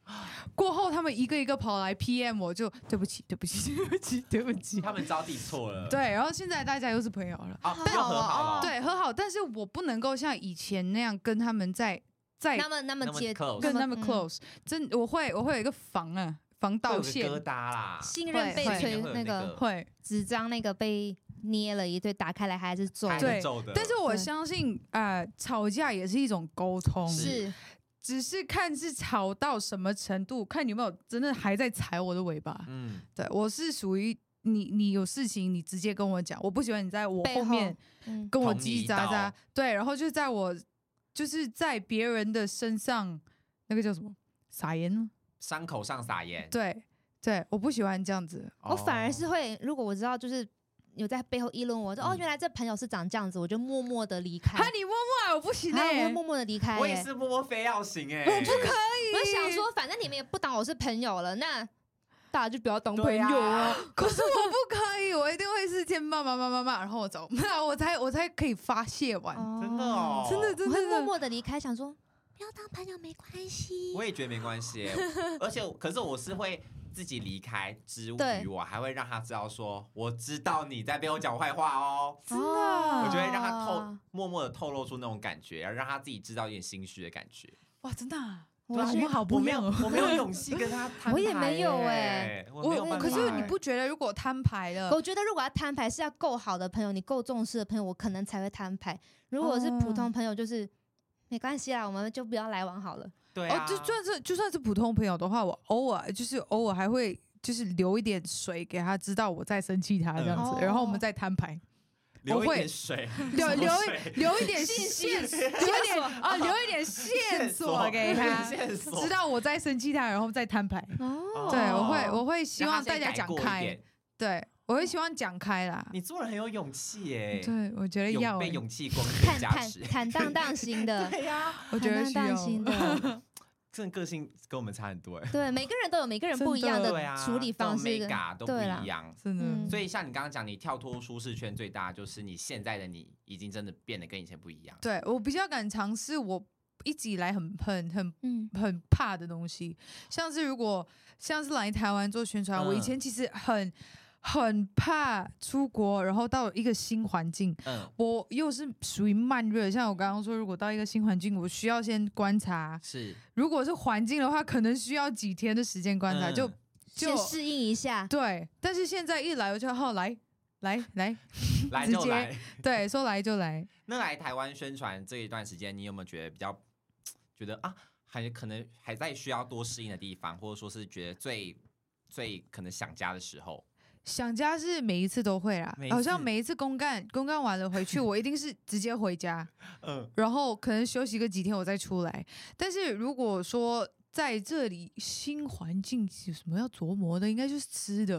过后他们一个一个跑来 PM，我就对不起，对不起，对不起，对不起。他们招弟错了。对，然后现在大家又是朋友了。啊，又和好了。对，和好，但是我不能够像以前那样跟他们在。在那么那么接跟那么 close，真我会我会有一个防啊防盗线，疙瘩啦，信任被吹那个会。纸张那个被捏了一堆，打开来还是皱对，但是我相信呃吵架也是一种沟通，是只是看是吵到什么程度，看你有没有真的还在踩我的尾巴。嗯，对我是属于你你有事情你直接跟我讲，我不喜欢你在我后面跟我叽叽喳喳，对，然后就在我。就是在别人的身上，那个叫什么撒盐呢？伤口上撒盐。对，对，我不喜欢这样子，我反而是会，如果我知道就是有在背后议论我，说、嗯、哦，原来这朋友是长这样子，我就默默的离开。哈，你默默啊，我不行哎、欸，我会默默的离开。我也是默默非要行哎、欸，我不可以。我想说，反正你们也不当我是朋友了，那。大家就不要当朋友啊！*laughs* 可是我不可以，我一定会是先骂骂骂骂骂，然后我走，那 *laughs* 我才我才可以发泄完。真的哦，真的真的，我会默默的离开，想说不要当朋友没关系。我也觉得没关系，*laughs* 而且可是我是会自己离开之余，我还会让他知道说，我知道你在背后讲坏话哦。真的，我就会让他透默默的透露出那种感觉，然后让他自己知道一点心虚的感觉。哇，真的。我们好不一样，我没有勇气跟他 *laughs* 摊牌，我也没有哎，我可是你不觉得如果摊牌了？我觉得如果要摊牌是要够好的朋友，你够重视的朋友，我可能才会摊牌。如果是普通朋友，就是没关系啦，我们就不要来往好了。对啊，就算是就算是普通朋友的话，我偶尔就是偶尔还会就是留一点水给他，知道我在生气他这样子，然后我们再摊牌。留一点水，留留留一点线，留一点啊，留一点线索给他，知道我在生气他，然后再摊牌。哦，对，我会我会希望大家讲开，对，我会希望讲开啦。你做人很有勇气耶，对，我觉得要。被勇气光加持，坦荡荡型的，*laughs* 对呀，我觉得需要。这种个性跟我们差很多哎。对，每个人都有每个人不一样的处理方式，都不一样，真的。所以像你刚刚讲，你跳脱舒适圈最大就是你现在的你已经真的变得跟以前不一样。对，我比较敢尝试我一直以来很很很很怕的东西，像是如果像是来台湾做宣传，我以前其实很。很怕出国，然后到一个新环境，嗯，我又是属于慢热，像我刚刚说，如果到一个新环境，我需要先观察，是，如果是环境的话，可能需要几天的时间观察，嗯、就就先适应一下，对。但是现在一来我就好来来 *laughs* 来，来就来，对，说来就来。那来台湾宣传这一段时间，你有没有觉得比较觉得啊，还可能还在需要多适应的地方，或者说是觉得最最可能想家的时候？想家是每一次都会啦，好像每一次公干公干完了回去，*laughs* 我一定是直接回家，嗯，然后可能休息个几天我再出来。但是如果说在这里新环境有什么要琢磨的，应该就是吃的，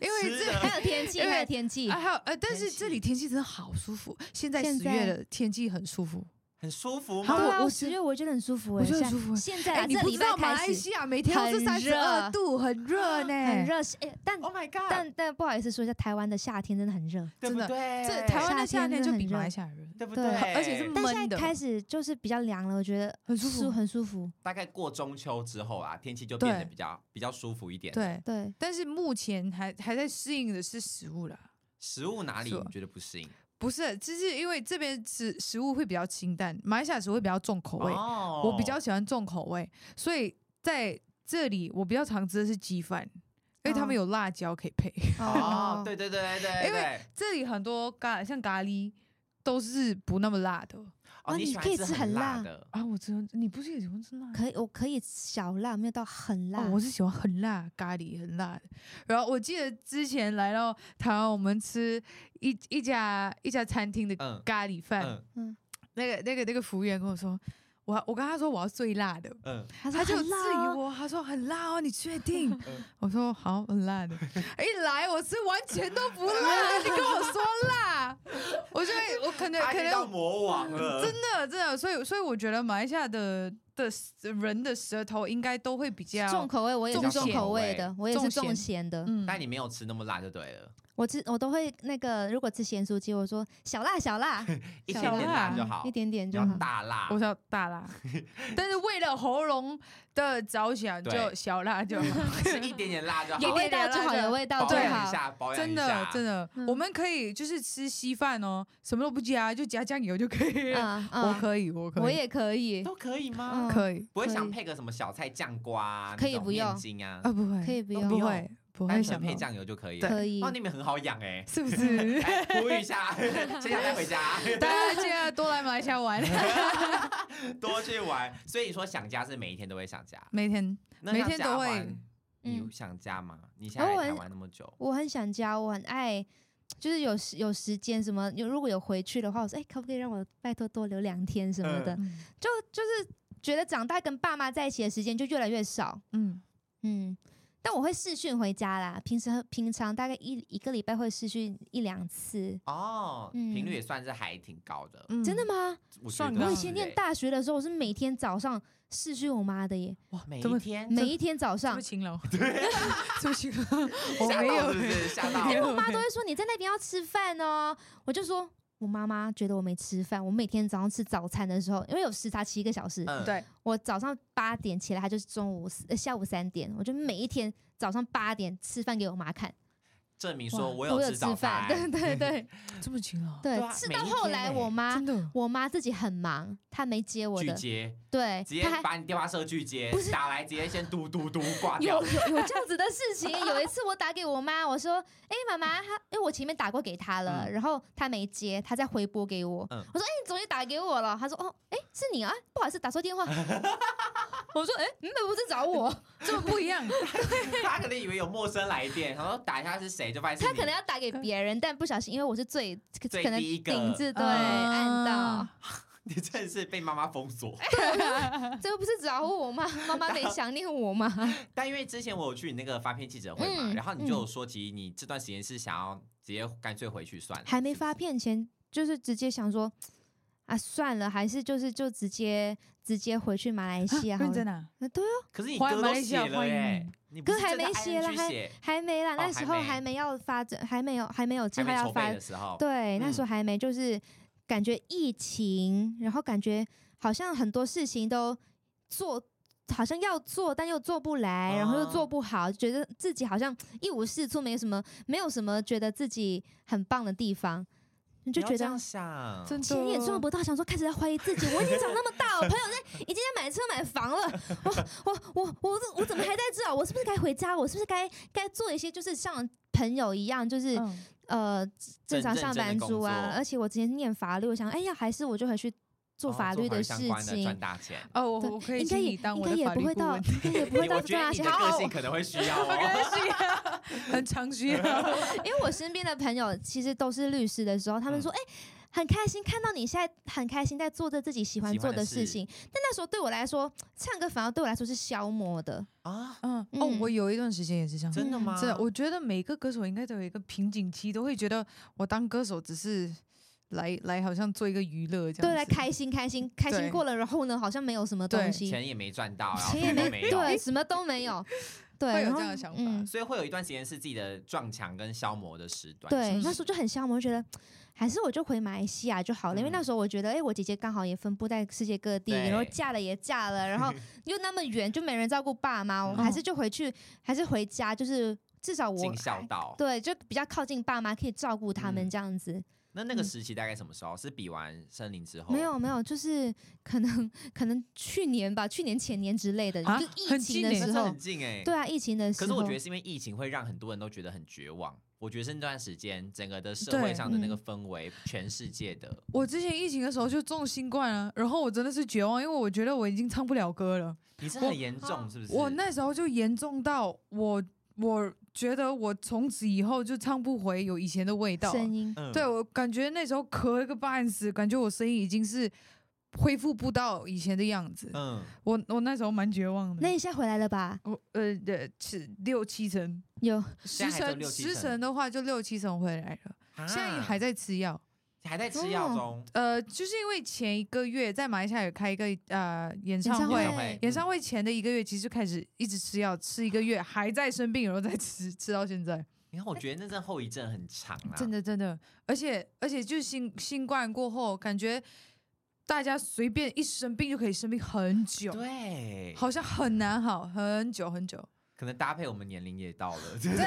因为这 *laughs* 还有天气，还有天气，还有呃，但是这里天气真的好舒服，现在十月的天气很舒服。很舒服吗？对啊，我十月我觉得很舒服，我觉得很舒服。现在你不知道马来西亚每天都是三十二度，很热呢，很热。但 Oh my God！但但不好意思说一下，台湾的夏天真的很热，真的。这台湾的夏天就比马来西亚热，对不对？而且是闷的。但现在开始就是比较凉了，我觉得很舒服，很舒服。大概过中秋之后啊，天气就变得比较比较舒服一点。对对。但是目前还还在适应的是食物啦。食物哪里你觉得不适应？不是，就是因为这边食食物会比较清淡，马来西亚食物会比较重口味。Oh. 我比较喜欢重口味，所以在这里我比较常吃的是鸡饭，因为他们有辣椒可以配。哦，*laughs* 对对对对对，因为这里很多咖像咖喱都是不那么辣的。哦，你可以吃很辣的啊！我真的你不是也喜欢吃辣？可以，我可以小辣，没有到很辣。我是喜欢很辣咖喱，很辣的。然后我记得之前来到台湾，我们吃一一家一家餐厅的咖喱饭，嗯，那个那个那个服务员跟我说。我我跟他说我要最辣的，嗯，他就质疑我，他说很辣哦，你确 *laughs* 定？我说好，很辣的。*laughs* 一来我是完全都不辣，你跟我说辣，我觉得我可能可能魔王了，真的真的，所以所以我觉得马来西亚的的人的舌头应该都会比较重口味，我也是重口味的，我也是重咸的，嗯，但你没有吃那么辣就对了。我吃我都会那个，如果吃咸酥鸡，我说小辣小辣，*laughs* 一点点辣就好，一点点就好。大辣，我说大辣，但是为了喉咙的着想，就小辣就好，*laughs* 是一点点辣就好，有味道就好，有味道最好。真的真的，我们可以就是吃稀饭哦，什么都不加，就加酱油就可以。我可以，我可以，我也可以，都可以吗？可以，不会想配个什么小菜酱瓜，可以不用啊？啊，不会，可以不用，不会。单纯配酱油就可以了，可以。哦，那边很好养哎，是不是？*laughs* 呼吁一下，*laughs* 先想带回家。大家记得多来马来西亚玩，*laughs* 多去玩。所以你说想家是每一天都会想家，每天每天都会。你有想家吗？你现在来台湾那么久，我很想家，我很爱，就是有时有时间什么，有如果有回去的话，我说哎，可不可以让我拜托多留两天什么的？就就是觉得长大跟爸妈在一起的时间就越来越少。嗯嗯。但我会视讯回家啦。平时平常大概一一个礼拜会视讯一两次。哦，频率也算是还挺高的。真的吗？我我以前念大学的时候，我是每天早上视讯我妈的耶。哇，每一天每一天早上。这么勤劳。*laughs* 对，*laughs* 这么勤劳。我没有，是不是？吓到。我妈都会说你在那边要吃饭哦，我就说。我妈妈觉得我没吃饭。我每天早上吃早餐的时候，因为有时差七个小时，嗯、对我早上八点起来，她就是中午呃下午三点，我就每一天早上八点吃饭给我妈看。证明说我有吃早饭，对对对，*laughs* 这么勤劳。对，是到后来我妈，我妈自己很忙，她没接我的。拒接。对，直接把你电话设拒接，打来直接先嘟嘟嘟挂掉。有有有这样子的事情，有一次我打给我妈，我说：“哎，妈妈，她因为我前面打过给她了，然后她没接，她再回拨给我。我说：哎，你终于打给我了。她说：哦，哎，是你啊，不好意思，打错电话。*laughs* 我说：哎，你怎么不是找我？*laughs* 这么不一样。*laughs* 他可能以为有陌生来电，然后打一下是谁，就发现他可能要打给别人，但不小心，因为我是最最第一个顶字对按到。*laughs* 你真的是被妈妈封锁，这又不是找我吗？妈妈没想念我吗？但因为之前我有去你那个发片记者会嘛，嗯、然后你就有说起你这段时间是想要直接干脆回去算了。还没发片前，就是直接想说啊，算了，还是就是就直接直接回去马来西亚。认真啊？对哦。可是你歌都写了耶，歌还没写了，还还没啦。那时候还没要发展，还没有还没有计划要发的时候。对，那时候还没就是。感觉疫情，然后感觉好像很多事情都做，好像要做，但又做不来，然后又做不好，觉得自己好像一无是处，没什么，没有什么觉得自己很棒的地方，你就觉得这样想，钱也赚不到，想说开始在怀疑自己，我已经长那么大，我朋友在已经在买车买房了，我我我我我怎么还在这？我是不是该回家？我是不是该该做一些就是像朋友一样，就是。嗯呃，正常上班族啊，而且我之前念法律，我想，哎呀，还是我就回去做法律的事情，赚大钱。哦，我我可以请你当我的法律顾问。应该也不会 *laughs* 到，应该也不会到这样。你的个性可能会需要 *laughs* *laughs* 很常需要。因为我身边的朋友其实都是律师的时候，他们说，哎，很开心看到你现在很开心在做着自己喜欢做的事情。但那时候对我来说，唱歌反而对我来说是消磨的。啊，嗯，哦，我有一段时间也是这样，真的吗？真的，我觉得每个歌手应该都有一个瓶颈期，都会觉得我当歌手只是来来，好像做一个娱乐这样，对，来开心开心开心过了，然后呢，好像没有什么东西，钱也没赚到，*laughs* 钱也没，对，什么都没有，*laughs* 对，会有这样的想法，所以会有一段时间是自己的撞墙跟消磨的时段，对，那时候就很消磨，觉得。还是我就回马来西亚就好了，因为那时候我觉得，哎，我姐姐刚好也分布在世界各地，然后嫁了也嫁了，然后 *laughs* 又那么远，就没人照顾爸妈，我还是就回去，还是回家，就是至少我尽孝道，对，就比较靠近爸妈，可以照顾他们这样子。那那个时期大概什么时候？是比完森林之后？没有没有，就是可能可能去年吧，去年前年之类的，就疫情的时候，很近哎，对啊，疫情的时候。可是我觉得是因为疫情会让很多人都觉得很绝望。我觉得是那段时间，整个的社会上的那个氛围，全世界的。我之前疫情的时候就中新冠啊，然后我真的是绝望，因为我觉得我已经唱不了歌了。你是很严重是不是？我那时候就严重到我，我觉得我从此以后就唱不回有以前的味道。声音，对，我感觉那时候咳了个半死，感觉我声音已经是。恢复不到以前的样子，嗯，我我那时候蛮绝望的。那你现在回来了吧？我呃的是六七成，有十成十成的话就六七成回来了。啊、现在还在吃药，还在吃药中。呃，就是因为前一个月在马来西亚有开一个呃演唱会，演唱会，演唱会前的一个月其实就开始一直吃药，吃一个月还在生病，然后再吃吃到现在。你看，我觉得那阵后遗症很长啊，真的真的，而且而且就是新新冠过后感觉。大家随便一生病就可以生病很久，对，好像很难好很久很久。可能搭配我们年龄也到了，对，真的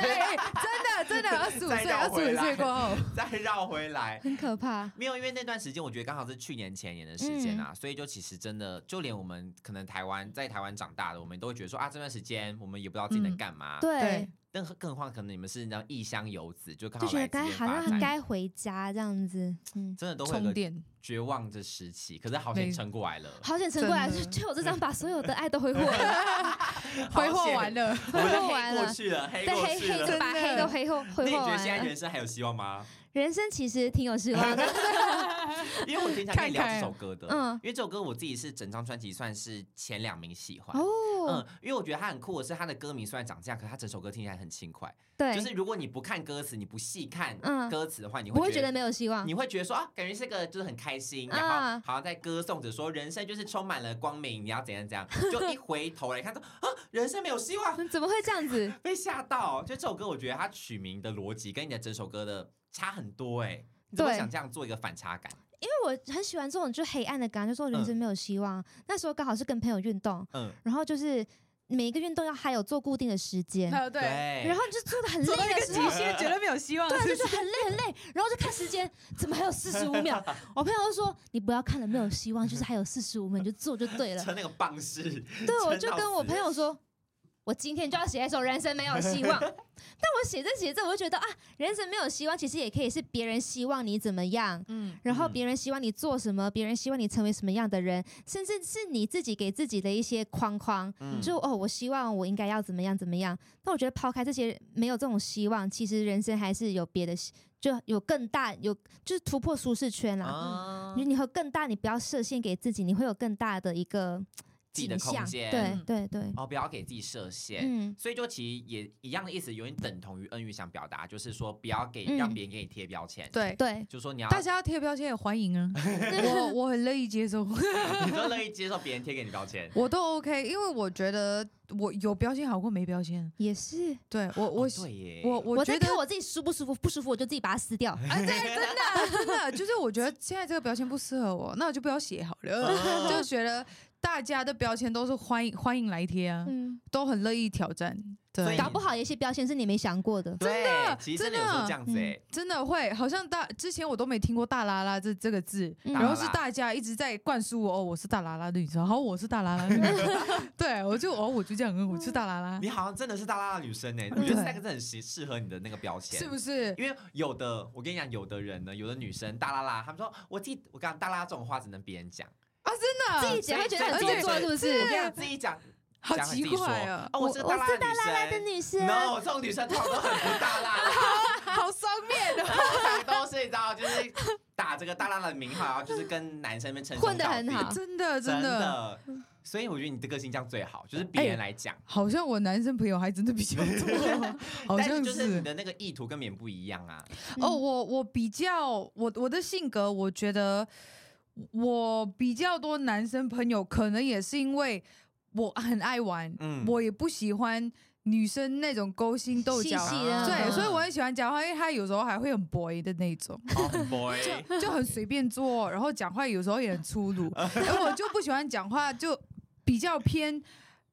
真的 *laughs* 二十五岁，二十五岁过后 *laughs* 再绕回来，很可怕。没有，因为那段时间我觉得刚好是去年前年的时间啊，所以就其实真的就连我们可能台湾在台湾长大的，我们都会觉得说啊，这段时间我们也不知道自己能干嘛，对。更更何况，可能你们是那异乡游子，就刚好来这边发展，好像该回家这样子，嗯，真的都会有绝望的时期。可是好险撑过来了，好险撑过来，就我这张把所有的爱都挥霍了，*laughs* 挥霍完了，挥霍完了，过去了，黑黑黑就把黑都挥霍挥霍完了。那你觉得现在人生还有希望吗？人生其实挺有希望的。*laughs* 因为我经常跟你聊这首歌的，*laughs* 嗯，因为这首歌我自己是整张专辑算是前两名喜欢，哦，嗯，因为我觉得它很酷的是它的歌名虽然长这样，可是它整首歌听起来很轻快，对，就是如果你不看歌词，你不细看歌词的话，你会觉得没有希望，你会觉得说啊，感觉是个就是很开心，然后好像在歌颂着说人生就是充满了光明，你要怎样怎样，*laughs* 就一回头来看说啊，人生没有希望，怎么会这样子？被吓到，就这首歌我觉得它取名的逻辑跟你的整首歌的差很多哎，你怎么想这样做一个反差感？因为我很喜欢这种就黑暗的感觉，就说人生没有希望。嗯、那时候刚好是跟朋友运动，嗯，然后就是每一个运动要还有做固定的时间，对，然后就做的很累的时候，极限绝对没有希望，*laughs* 对，就是很累很累，然后就看时间，怎么还有四十五秒？*laughs* 我朋友就说你不要看了，没有希望，就是还有四十五秒，你就做就对了。*laughs* 成那个棒式，对，我就跟我朋友说。我今天就要写一首《人生没有希望》，*laughs* 但我写着写着，我就觉得啊，人生没有希望，其实也可以是别人希望你怎么样，嗯，然后别人希望你做什么，别人希望你成为什么样的人，甚至是你自己给自己的一些框框，嗯，就哦，我希望我应该要怎么样怎么样。但我觉得抛开这些，没有这种希望，其实人生还是有别的，就有更大，有就是突破舒适圈啦。你你会更大，你不要设限给自己，你会有更大的一个。自己的空间，对对对，哦，不要给自己设限，嗯，所以就其实也一样的意思，有点等同于恩瑜想表达，就是说不要给让别人给你贴标签，对。对，就是说你要大家要贴标签也欢迎啊，*laughs* 我我很乐意接受，*laughs* 你都乐意接受别人贴给你标签，*laughs* 我都 OK，因为我觉得我有标签好过没标签，也是，对我我对耶，我我觉得我自己舒不舒服，不舒服我就自己把它撕掉，啊，对，真的真的，就是我觉得现在这个标签不适合我，那我就不要写好了，就觉得。大家的标签都是欢迎欢迎来贴啊，嗯，都很乐意挑战。对，搞不好有些标签是你没想过的。真的，其实真的有时候这样子哎、欸嗯，真的会，好像大之前我都没听过“大拉拉”这这个字，嗯、然后是大家一直在灌输我哦，我是大拉拉的女生，好，我是大拉拉的女生，*laughs* 对，我就哦，我就这样，我是大拉拉。你好像真的是大拉拉女生呢、欸，我觉得三个字很适适合你的那个标签，是不是？因为有的，我跟你讲，有的人呢，有的女生大拉拉，他们说我自己，我刚大拉拉这种话只能别人讲。啊，真的，自己讲会觉得很做作，是不是？我跟你自己讲，好奇怪啊！哦，我是大拉拉的女生，no，这种女生通常都很不大拉，*laughs* 好双面的，*laughs* 都是你知道，就是打这个大拉拉的名号，然后就是跟男生们称混得很好，真的真的。所以我觉得你的个性这样最好，就是别人来讲，好像我男生朋友还真的比较多，*laughs* 好像就是你的那个意图跟别人不一样啊。哦，我我比较我我的性格，我觉得。我比较多男生朋友，可能也是因为我很爱玩，嗯，我也不喜欢女生那种勾心斗角，对，所以我很喜欢讲话，因为他有时候还会很 boy 的那种，很 *laughs* boy，就就很随便做，然后讲话有时候也很粗鲁，*laughs* 而我就不喜欢讲话，就比较偏。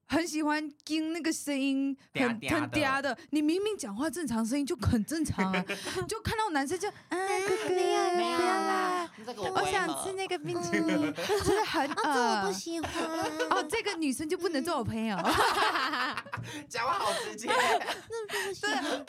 很喜欢听那个声音很很嗲的，你明明讲话正常声音就很正常啊，*laughs* 就看到男生就啊哥哥 *laughs* 呀，没有啦，我想吃那个冰淇淋，*laughs* 就是很啊，这我不喜欢。哦，这个女生就不能做我朋友，讲话好直接，对，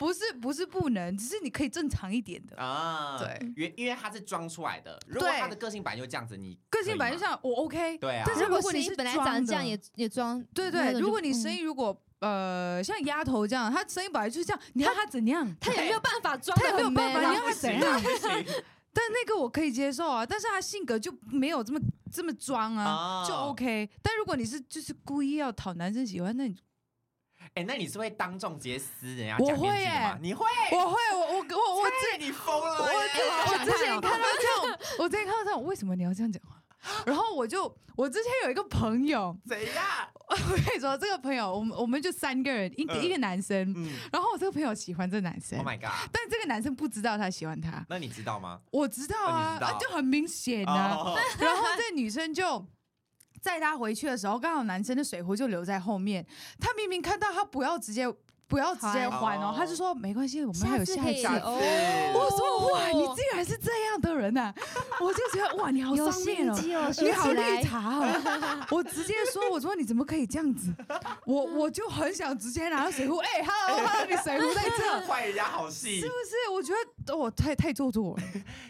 不是不能，只是你可以正常一点的。啊，对，因因为他是装出来的，如果他的个性本来就这样子，你个性本来就像我 OK，对啊，但是如果你是本来长这样也也装，对对。如果你声音如果呃像丫头这样，他声音本来就是这样，你要他怎样，*laughs* 他也没有办法装，他也没有办法，你要他怎样？*laughs* 但那个我可以接受啊，但是他性格就没有这么这么装啊，就 OK。但如果你是就是故意要讨男生喜欢，那你，哎，那你是会当众直接撕人家讲面具的吗？你会？我会，我我我我 *laughs* 这你疯了！我我之前看到这种，我之前看到这种，为什么你要这样讲话？然后我就，我之前有一个朋友，*laughs* 怎样？我跟你说，这个朋友，我们我们就三个人，一个、呃、一个男生，嗯、然后我这个朋友喜欢这个男生，Oh my god！但这个男生不知道他喜欢他，那你知道吗？我知道啊，哦、啊就很明显啊。Oh. 然后这女生就载他回去的时候，刚好男生的水壶就留在后面，他明明看到他不要直接。不要直接还哦，他就说没关系，我们还有下一次。我说哇，你竟然是这样的人呐！*laughs* 我就觉得哇，你好双面哦，你好绿茶哦！*laughs* 我直接说，我说你怎么可以这样子？我我就很想直接拿到水壶，*laughs* 哎，Hello，Hello，你水壶在这，坏人家好戏，是不是？我觉得我太太做作了，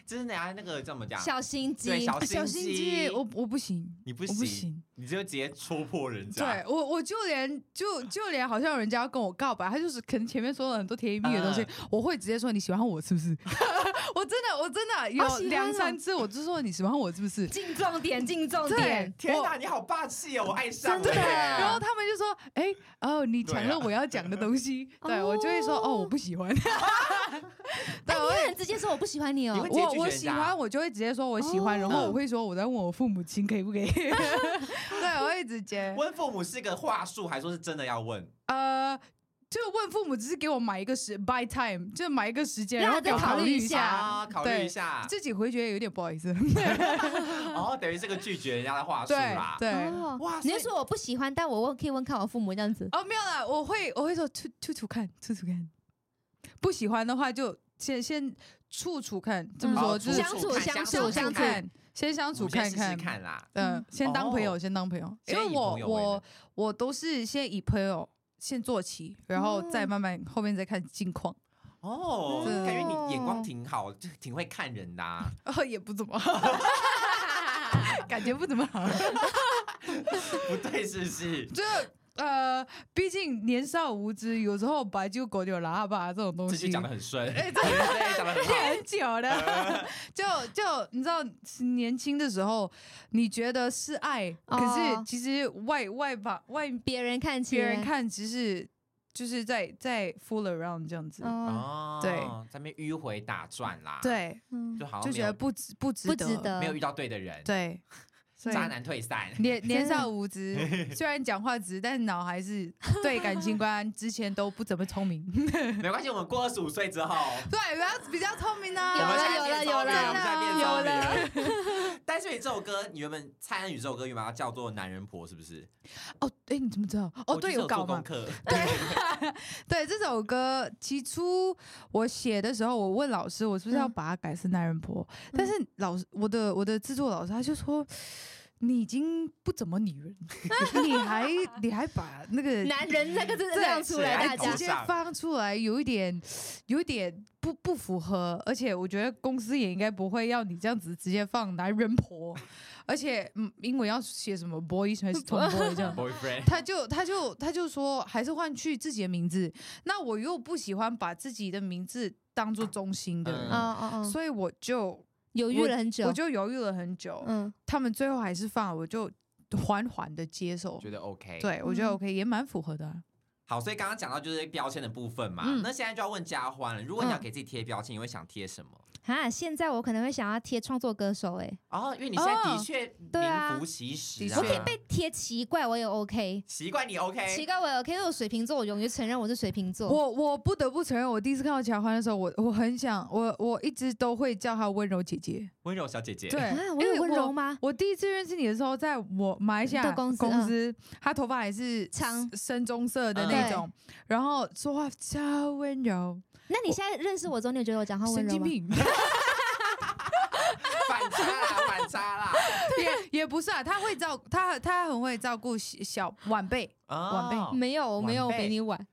就是人家那个怎么讲？小心机，小心机，我我不行，你不行，你就直接戳破人家。对我，我就连就就连好像人家要跟我告白。他就是可能前面说了很多甜言蜜语的东西，我会直接说你喜欢我是不是？*laughs* 我真的我真的有两三次，我就说你喜欢我是不是？进重点，进重点！天哪，你好霸气哦，我爱上了。真的。然后他们就说，哎，哦，你抢了我要讲的东西，*laughs* 对我就会说，哦，我不喜欢。*laughs* 对，我会直接说我不喜欢你哦。我我喜欢，我就会直接说我喜欢，然后我会说我在问我父母亲可以不可以。对，我会直接问父母是个话术，还说是真的要问？呃。就问父母，只是给我买一个时 buy time，就买一个时间，然后再考虑一下，考虑一下，自己回绝也有点不好意思。*laughs* 哦，等于这个拒绝人家的话术啦。对，哇，你是说我不喜欢，但我问可以问看我父母这样子。哦，没有啦，我会我会说处处处看，处处看。不喜欢的话就先先处处看，这么说就是相处相处相处，先相处看看看啦。嗯，先当朋友，先当朋友，因为我我我都是先以朋友。先做起，然后再慢慢后面再看近况。哦，感觉你眼光挺好，就挺会看人的。啊 *laughs* 哦，也不怎么好，*laughs* 感觉不怎么好。不对，是不是？*laughs* 就呃，毕竟年少无知，有时候白就狗就喇叭这种东西。自己讲的很顺，哎，对，讲的很久了。*laughs* 就就你知道，年轻的时候，你觉得是爱，可是其实外外把外别人看起，别人看其实就是在在 fool around 这样子。哦，对，在那边迂回打转啦。对，就好像就觉得不值不值得，没有遇到对的人。对。渣男退散，年年少无知，*laughs* *laughs* 虽然讲话直，但是脑还是 *laughs* 对感情观之前都不怎么聪明。没关系，我们过二十五岁之后，对，比较比较聪明呢。有了有了有了，有了。但是你这首歌，你原本蔡安宇这首歌原本要叫做《男人婆》，是不是？哦，哎，你怎么知道？哦，对，有搞嘛。对，对，这首歌起初我写的时候，我问老师，我是不是要把它改成《男人婆》？但是老师，我的我的制作老师他就说。你已经不怎么女人，*laughs* 你还你还把那个男人那个字亮出来，大家。直接放出来，有一点有一点不不符合，而且我觉得公司也应该不会要你这样子直接放男人婆，*laughs* 而且嗯，英文要写什么 boy 还是 tomboy 这样，*laughs* boyfriend，他就他就他就说还是换去自己的名字，那我又不喜欢把自己的名字当做中心的，嗯。嗯嗯，所以我就。犹豫了很久，我就犹豫了很久。嗯，他们最后还是放了，我就缓缓的接受，觉得 OK。对，我觉得 OK，也蛮符合的啊。好，所以刚刚讲到就是标签的部分嘛，嗯，那现在就要问佳欢了，如果你要给自己贴标签，你会想贴什么？啊，现在我可能会想要贴创作歌手哎、欸，哦，因为你现在的确名副其实、啊，我可以被贴奇怪，我也 OK，奇怪你 OK，奇怪我也 OK，因为我水瓶座，我勇于承认我是水瓶座。我我不得不承认，我第一次看到佳欢的时候，我我很想，我我一直都会叫她温柔姐姐，温柔小姐姐。对，啊、我有温柔吗？我？我第一次认识你的时候，在我马来西亚公司，公司，她头发还是长深棕色的那种，然后说话超温柔。那你现在认识我之后，你有觉得我讲话温柔吗？神经病。*laughs* 反差啦，反差啦，也也不是啊，他会照他他很会照顾小晚辈，晚辈。没有我没有比你晚，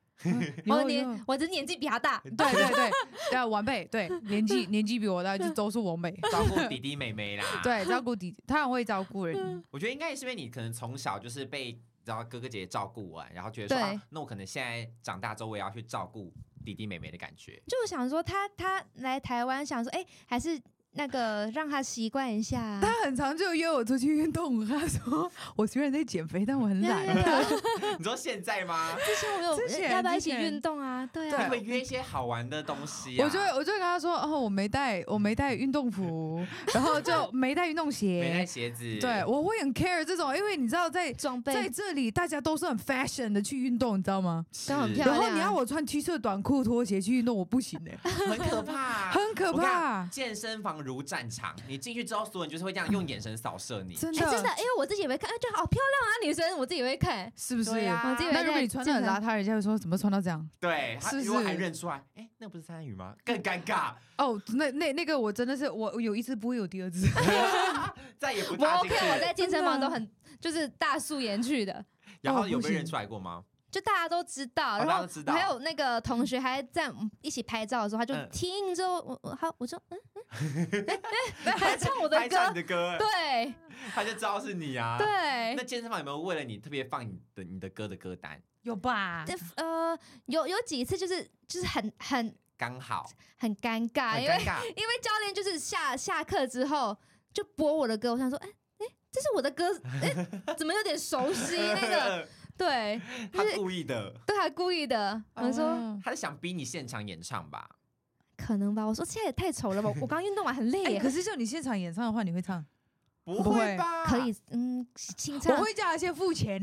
我年我的年纪比他大，对对对。对，*laughs* 晚辈对年纪 *laughs* 年纪比我大就都是我妹。照顾弟弟妹妹啦，对照顾弟弟，他很会照顾人，我觉得应该也是因为你可能从小就是被然后哥哥姐姐照顾完，然后觉得说那我可能现在长大之后我也要去照顾弟弟妹妹的感觉，就想说他他来台湾想说哎还是。那个让他习惯一下，他很常就约我出去运动。他说我虽然在减肥，但我很懒。*laughs* *laughs* 你说现在吗？之前我有要不要一起运动啊？对啊，你会约一些好玩的东西。我就我就跟他说，哦，我没带我没带运动服，*laughs* 然后就没带运动鞋，没带鞋子。对，我会很 care 这种，因为你知道在装备在这里大家都是很 fashion 的去运动，你知道吗？都很漂亮。然后你要我穿 T 恤短裤拖鞋去运动，我不行哎，很可怕，很可怕。健身房。如战场，你进去之后，所有人就是会这样用眼神扫射你。真的，真的，因为我自己也会看，哎，就好漂亮啊，女生，我自己也会看，是不是呀？那如果你穿的很邋遢，人家会说怎么穿到这样？对，他如果还认出来，哎，那不是蔡安宇吗？更尴尬。哦，那那那个我真的是，我有一次不会有第二次，*laughs* 再也不。我 OK，我在健身房都很就是大素颜去的。然后有被认出来过吗？就大家都知道，然后还有那个同学还在一起拍照的时候，他就听之后，我我好，我说嗯嗯，还唱我的歌，你的歌，对，他就知道是你啊。对，那健身房有没有为了你特别放你的你的歌的歌单？有吧？呃，有有几次就是就是很很刚好，很尴尬，因为因为教练就是下下课之后就播我的歌，我想说，哎哎，这是我的歌，哎，怎么有点熟悉那个？对，他故意的，对，他故意的。我说，他是想逼你现场演唱吧？可能吧。我说现在也太丑了吧！我刚运动完很累。可是叫你现场演唱的话，你会唱？不会吧？可以，嗯，清唱。我会叫他先付钱 *laughs*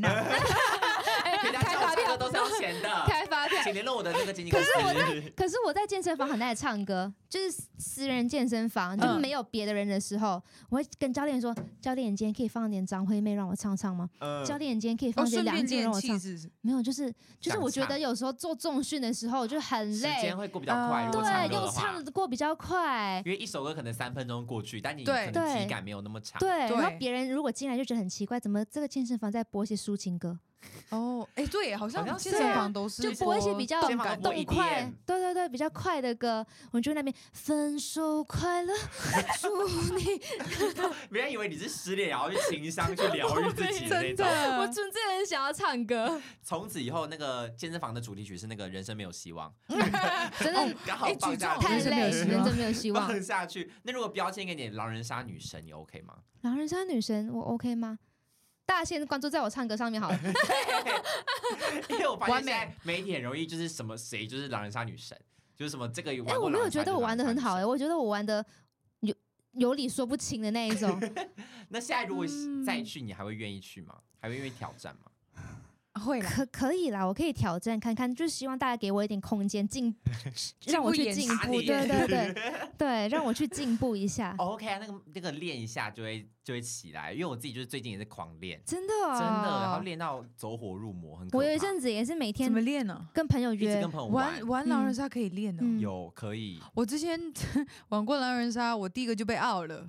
的。开发票都是要钱的。*laughs* 开发票，请联络我的那个经纪公司。可是我在，可是我在健身房很爱唱歌，就是私人健身房，就是没有别的人的时候，我会跟教练说：“教练，你今天可以放点张惠妹让我唱唱吗？”教练，你今天可以放点梁静让我唱。没有，就是就是我觉得有时候做重训的时候就很累，时间会过比较快。对，又唱的过比较快。因为一首歌可能三分钟过去，但你可能体感没有那么长。对，然后别人如果进来就觉得很奇怪，怎么这个健身房在播一些抒情歌？哦，哎，对，好像健身房都是就播一些比较动快，对对对，比较快的歌。我们就那边分手快乐，祝你。别人以为你是失恋，然后去情商去疗愈自己的那种。我纯粹很想要唱歌。从此以后，那个健身房的主题曲是那个人生没有希望，*laughs* 真的刚好放下太累，人生没有希 *laughs* 望放下去。那如果标签给你狼人杀女神，你 OK 吗？狼人杀女神，我 OK 吗？大家先关注在我唱歌上面好了，*laughs* 因为我发现现在媒体很容易就是什么谁就是狼人杀女神，就是什么这个有。哎，我没有觉得我玩的很好哎，我觉得我玩的有有理说不清的那一种。*laughs* 那现在如果再去，你还会愿意去吗？还会愿意挑战吗？会可可以啦，我可以挑战看看，就是希望大家给我一点空间进，*laughs* 让我去进步，对对对 *laughs* 对，让我去进步一下。OK 啊，那个那个练一下就会就会起来，因为我自己就是最近也是狂练，真的哦真的，然后练到走火入魔，很可怕。我有一阵子也是每天怎么练呢？跟朋友约，跟朋友玩玩狼人杀可以练的，有可以。我之前 *laughs* 玩过狼人杀，我第一个就被 out 了，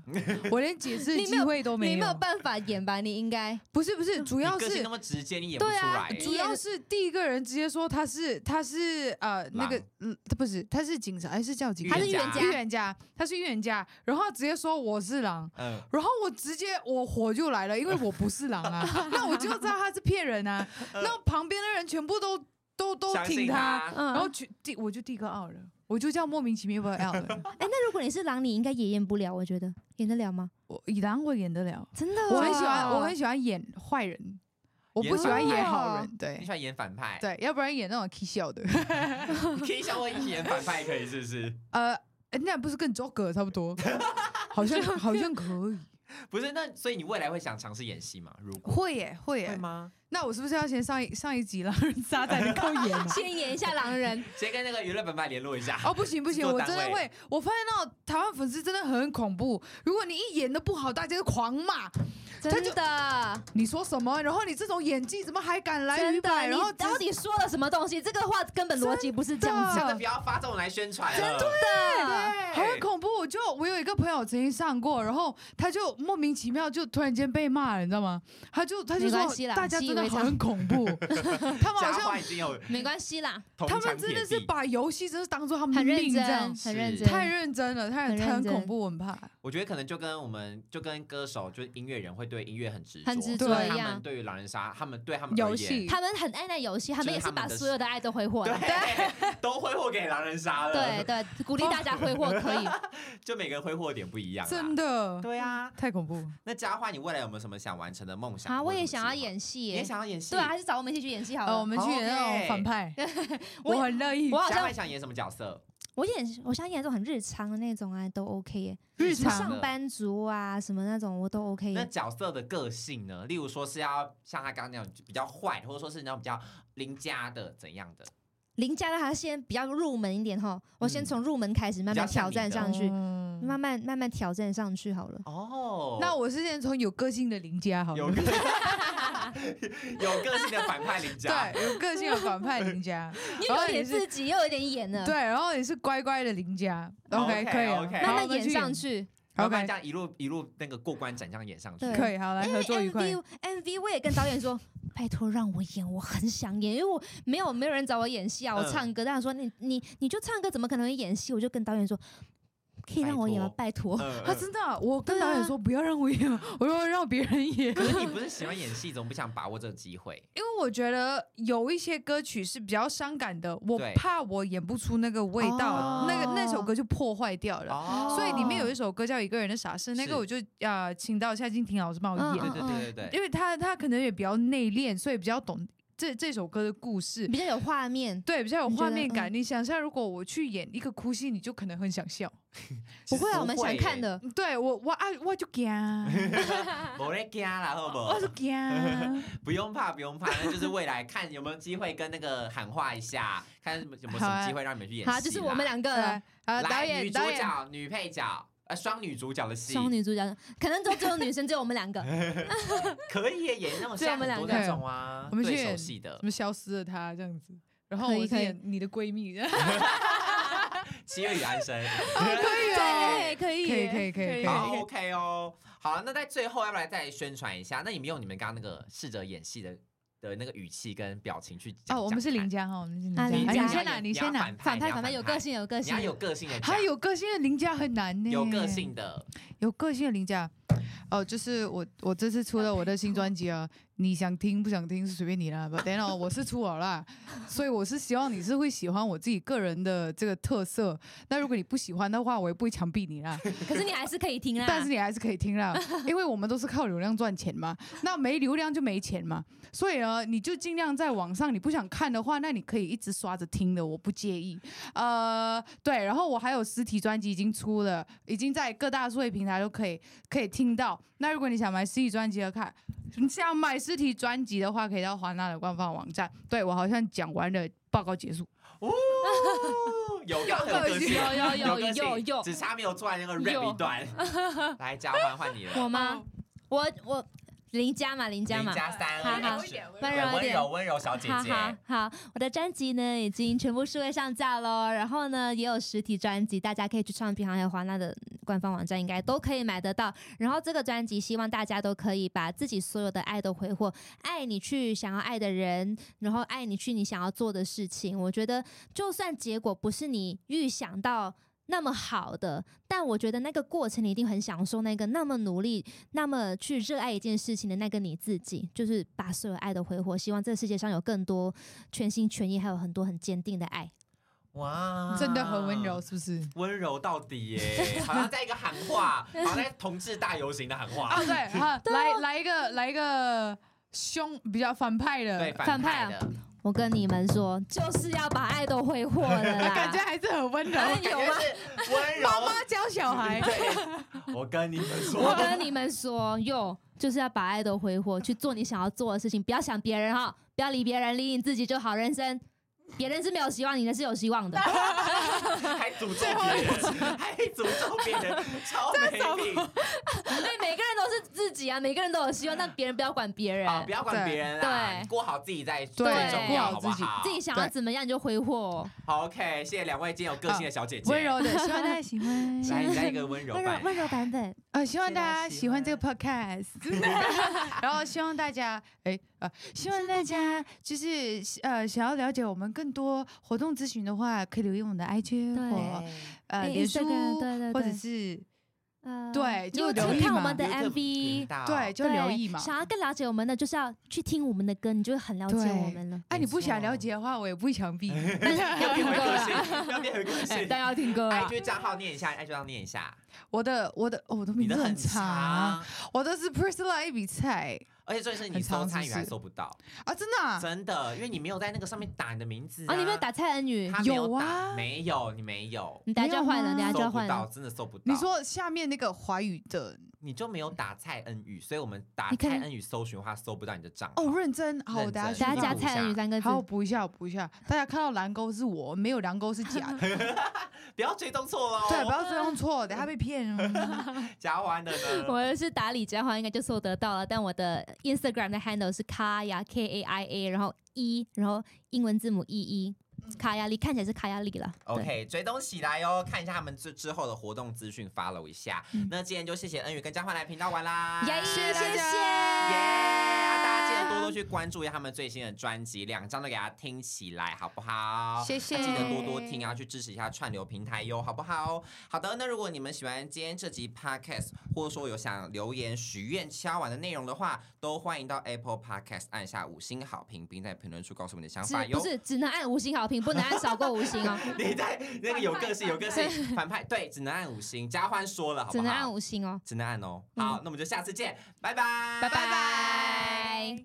我连解释机会都没有，你没有办法演吧？你应该不是不是，主要是那么直接，你演不出来。主要是第一个人直接说他是他是呃那个嗯他不是他是警察还是叫警察？他是预言家，预言家，他是预言家。然后他直接说我是狼，然后我直接我火就来了，因为我不是狼啊，*laughs* 那我就知道他是骗人啊。*laughs* 那旁边的人全部都都都挺他，然后去第我就第一个 out 了，我就这样莫名其妙被 out 了。*laughs* 哎，那如果你是狼，你应该也演不了，我觉得演得了吗？我以狼我演得了，真的，我很喜欢我很喜欢演坏人。我不喜欢演好人，对，你喜欢演反派，对，要不然演那种可笑的，*laughs* 可以笑我一起演反派可以是不是？*laughs* 呃，那不是跟 Joker 差不多？*laughs* 好像好像可以，不是？那所以你未来会想尝试演戏吗？如果会耶，会耶吗？那我是不是要先上一上一集狼人杀才能够演？先演一下狼人，先跟那个娱乐本派联络一下。哦，不行不行，我真的会，我发现那种台湾粉丝真的很恐怖，如果你一演的不好，大家就狂骂。真的，你说什么？然后你这种演技怎么还敢来鱼摆？然后到底说了什么东西？这个话根本逻辑不是这样子。真的不要发这种来宣传。真的，对很恐怖。就我有一个朋友曾经上过，然后他就莫名其妙就突然间被骂了，你知道吗？他就他就说大家真的很恐怖。*laughs* 他们好像已经有没关系啦。他们真的是把游戏真是当做他们的命这样，很认真，太认真了，太很恐怖，我很怕。我觉得可能就跟我们就跟歌手就是音乐人会对音乐很执着，很执着一样。他们对于狼人杀，他们对他们游戏，他们很爱那游戏，他们也是把所有的爱都挥霍，对，*laughs* 都挥霍给狼人杀了。对对，鼓励大家挥霍可以，*laughs* 就每个人挥霍点不一样。真的，对啊，太恐怖。那佳樺，你未来有没有什么想完成的梦想？啊，我也想要演戏，也想要演戏，对啊，还是找我们一起去演戏好了。我们去演那种反派，*laughs* 我很乐意。佳樺想演什么角色？我演，我想演那种很日常的那种啊，都 OK 耶。日常上班族啊，什么那种我都 OK。那角色的个性呢？例如说是要像他刚刚那样比较坏，或者说是那种比较邻家的怎样的？邻家的他先比较入门一点哈，我先从入门开始慢慢挑战上去，慢慢慢慢挑战上去好了。哦，那我是先从有个性的邻家好了。有个性。*laughs* 的反派邻家，对，有个性的反派邻家，*laughs* 你有点自己，又有点演了，对，然后你是乖乖的邻家，OK，可以，慢慢演上去。然这样一路一路那个过关斩将演上去，可以，好，来合作愉快。MV MV 我也跟导演说，*laughs* 拜托让我演，我很想演，因为我没有没有人找我演戏啊，我唱歌，他说你你你就唱歌，怎么可能会演戏？我就跟导演说。可以让我演吗？拜托，他真的，我跟导演说不要让我演，*laughs* 我说让别人演。*laughs* 可是你不是喜欢演戏，怎么不想把握这个机会？因为我觉得有一些歌曲是比较伤感的，我怕我演不出那个味道，那个那首歌就破坏掉了。所以里面有一首歌叫《一个人的傻事》，那个我就啊，请到夏静婷老师帮我演。对对对对，因为他他可能也比较内敛，所以比较懂。这这首歌的故事比较有画面，对，比较有画面感。你，嗯、你想象，如果我去演一个哭戏，你就可能很想笑。*laughs* 不会啊，我们想看的。对我，我啊，我就惊，*laughs* 我咧惊啦，好不好？我就惊，*laughs* 不用怕，不用怕，那就是未来看有没有机会跟那个喊话一下，看有没有什么机会让你们去演戏。好，就是我们两个。了。啊，导演，女主角、女配角。呃，双女主角的戏，双女主角可能就只有女生，只有我们两个，可以演那种像很多那种啊，我们对手戏的，什么消失了她这样子，然后我演你的闺蜜，七月与安生，可以哦，可以，可以，可以，可以，好，OK 哦，好，那在最后要不来再宣传一下？那你们用你们刚刚那个试着演戏的。的那个语气跟表情去讲。哦，我们是林家哈，我们是林家。林家，你先来，你先来。反派，反派有个性，有个性。你要有个性的。还有个性的林家很难呢。有个性的，有个性的林家。哦，就是我，我这次出了我的新专辑啊。你想听不想听是随便你啦，不，等等，我是出好啦，所以我是希望你是会喜欢我自己个人的这个特色。那如果你不喜欢的话，我也不会强逼你啦。*laughs* 可是你还是可以听啦。但是你还是可以听啦，因为我们都是靠流量赚钱嘛。那没流量就没钱嘛。所以呢，你就尽量在网上，你不想看的话，那你可以一直刷着听的，我不介意。呃，对，然后我还有实体专辑已经出了，已经在各大数位平台都可以可以听到。那如果你想买实体专辑的看，你想买实体专辑的话，可以到华纳的官方网站。对我好像讲完了，报告结束。哦，有有有有有有有有，只差没有做完那个 rap 一段。*laughs* 来，交换换你了。我吗？我我林家嘛，林家嘛，加三，好好，温柔一点，温柔温柔小姐姐。好好，我的专辑呢已经全部数位上架喽，然后呢也有实体专辑，大家可以去唱片行还有华纳的官方网站，应该都可以买得到。然后这个专辑希望大家都可以把自己所有的爱都挥霍，爱你去想要爱的人，然后爱你去你想要做的事情。我觉得就算结果不是你预想到。那么好的，但我觉得那个过程你一定很享受，那个那么努力、那么去热爱一件事情的那个你自己，就是把所有爱都挥霍。希望这个世界上有更多全心全意，还有很多很坚定的爱。哇，真的很温柔，是不是？温柔到底耶，好像在一个喊话，好像在同志大游行的喊话。哦，对，好，来来一个来一个凶比较反派的，对，反派的。我跟你们说，就是要把爱都挥霍了啦。*laughs* 感觉还是很温柔，有吗？温柔。妈妈教小孩。*laughs* 我跟你们说，我跟你们说，哟，就是要把爱都挥霍，去做你想要做的事情，不要想别人哈，不要理别人，理你自己就好。人生。别人是没有希望，你的是有希望的。*laughs* 还诅咒别人，*laughs* 还诅咒别人，超没品。对，每个人都是自己啊，每个人都有希望，但别人不要管别人，不要管别人，对，过好自己再最重要，好不好？自己想要怎么样你就挥霍。好，OK，谢谢两位今天有个性的小姐姐，温柔的，希望大家喜欢。*laughs* 来，来一个温柔版，温柔版本。呃，希望大家喜欢这个 Podcast，然后希望大家，哎，呃，希望大家 *laughs* 就是呃，想要了解我们更多活动咨询的话，可以留意我们的 IG 或呃脸书，或者是呃对，就留意看我们的 MV，对，就留意嘛。想要更了解我们的，就是要去听我们的歌，你就会很了解我们了。哎，你不想了解的话，我也不会强逼。要听歌，要听歌，但要听歌。IG 账号念一下，IG 账号念一下。我的我的我的名字很长，我的是 Priscilla 一笔菜。而且重点是你搜参与还搜不到啊！真的，啊，真的，因为你没有在那个上面打你的名字啊！你没有打蔡恩宇他？有啊，没有，你没有，你等下就换了，等下就换了，真的搜不到。你说下面那个华语的，你就没有打蔡恩宇，所以我们打蔡恩宇搜寻的话搜不到你的账号。哦，认真，好，我等下等下加蔡恩宇三个字，好，我补一下，我补一下。大家看到蓝勾是我，没有蓝勾是假的，*laughs* *laughs* 不要追踪错了，对，不要追踪错，等下被骗哦。*laughs* 加完的呢？我是打李佳华，应该就搜得到了，但我的 Instagram 的 handle 是卡雅 K A I A，然后一，然后英文字母一一。卡雅莉看起来是卡雅莉了。OK，追踪起来哟，看一下他们之之后的活动资讯，follow 一下。嗯、那今天就谢谢恩宇跟嘉欢来频道玩啦，耶，谢谢，得多多去关注一下他们最新的专辑，两张都给大家听起来，好不好？谢谢，记得多多听啊，去支持一下串流平台哟，好不好？好的，那如果你们喜欢今天这集 Podcast，或者说有想留言许愿敲碗的内容的话，都欢迎到 Apple Podcast 按下五星好评，并在评论处告诉我们的想法哟。不是，只能按五星好评，不能按少过五星哦。*laughs* 你在那个有个性，有个性，*laughs* 反派对，只能按五星。嘉欢说了，好不好？只能按五星哦，只能按哦。好，嗯、那我们就下次见，拜拜，拜拜拜。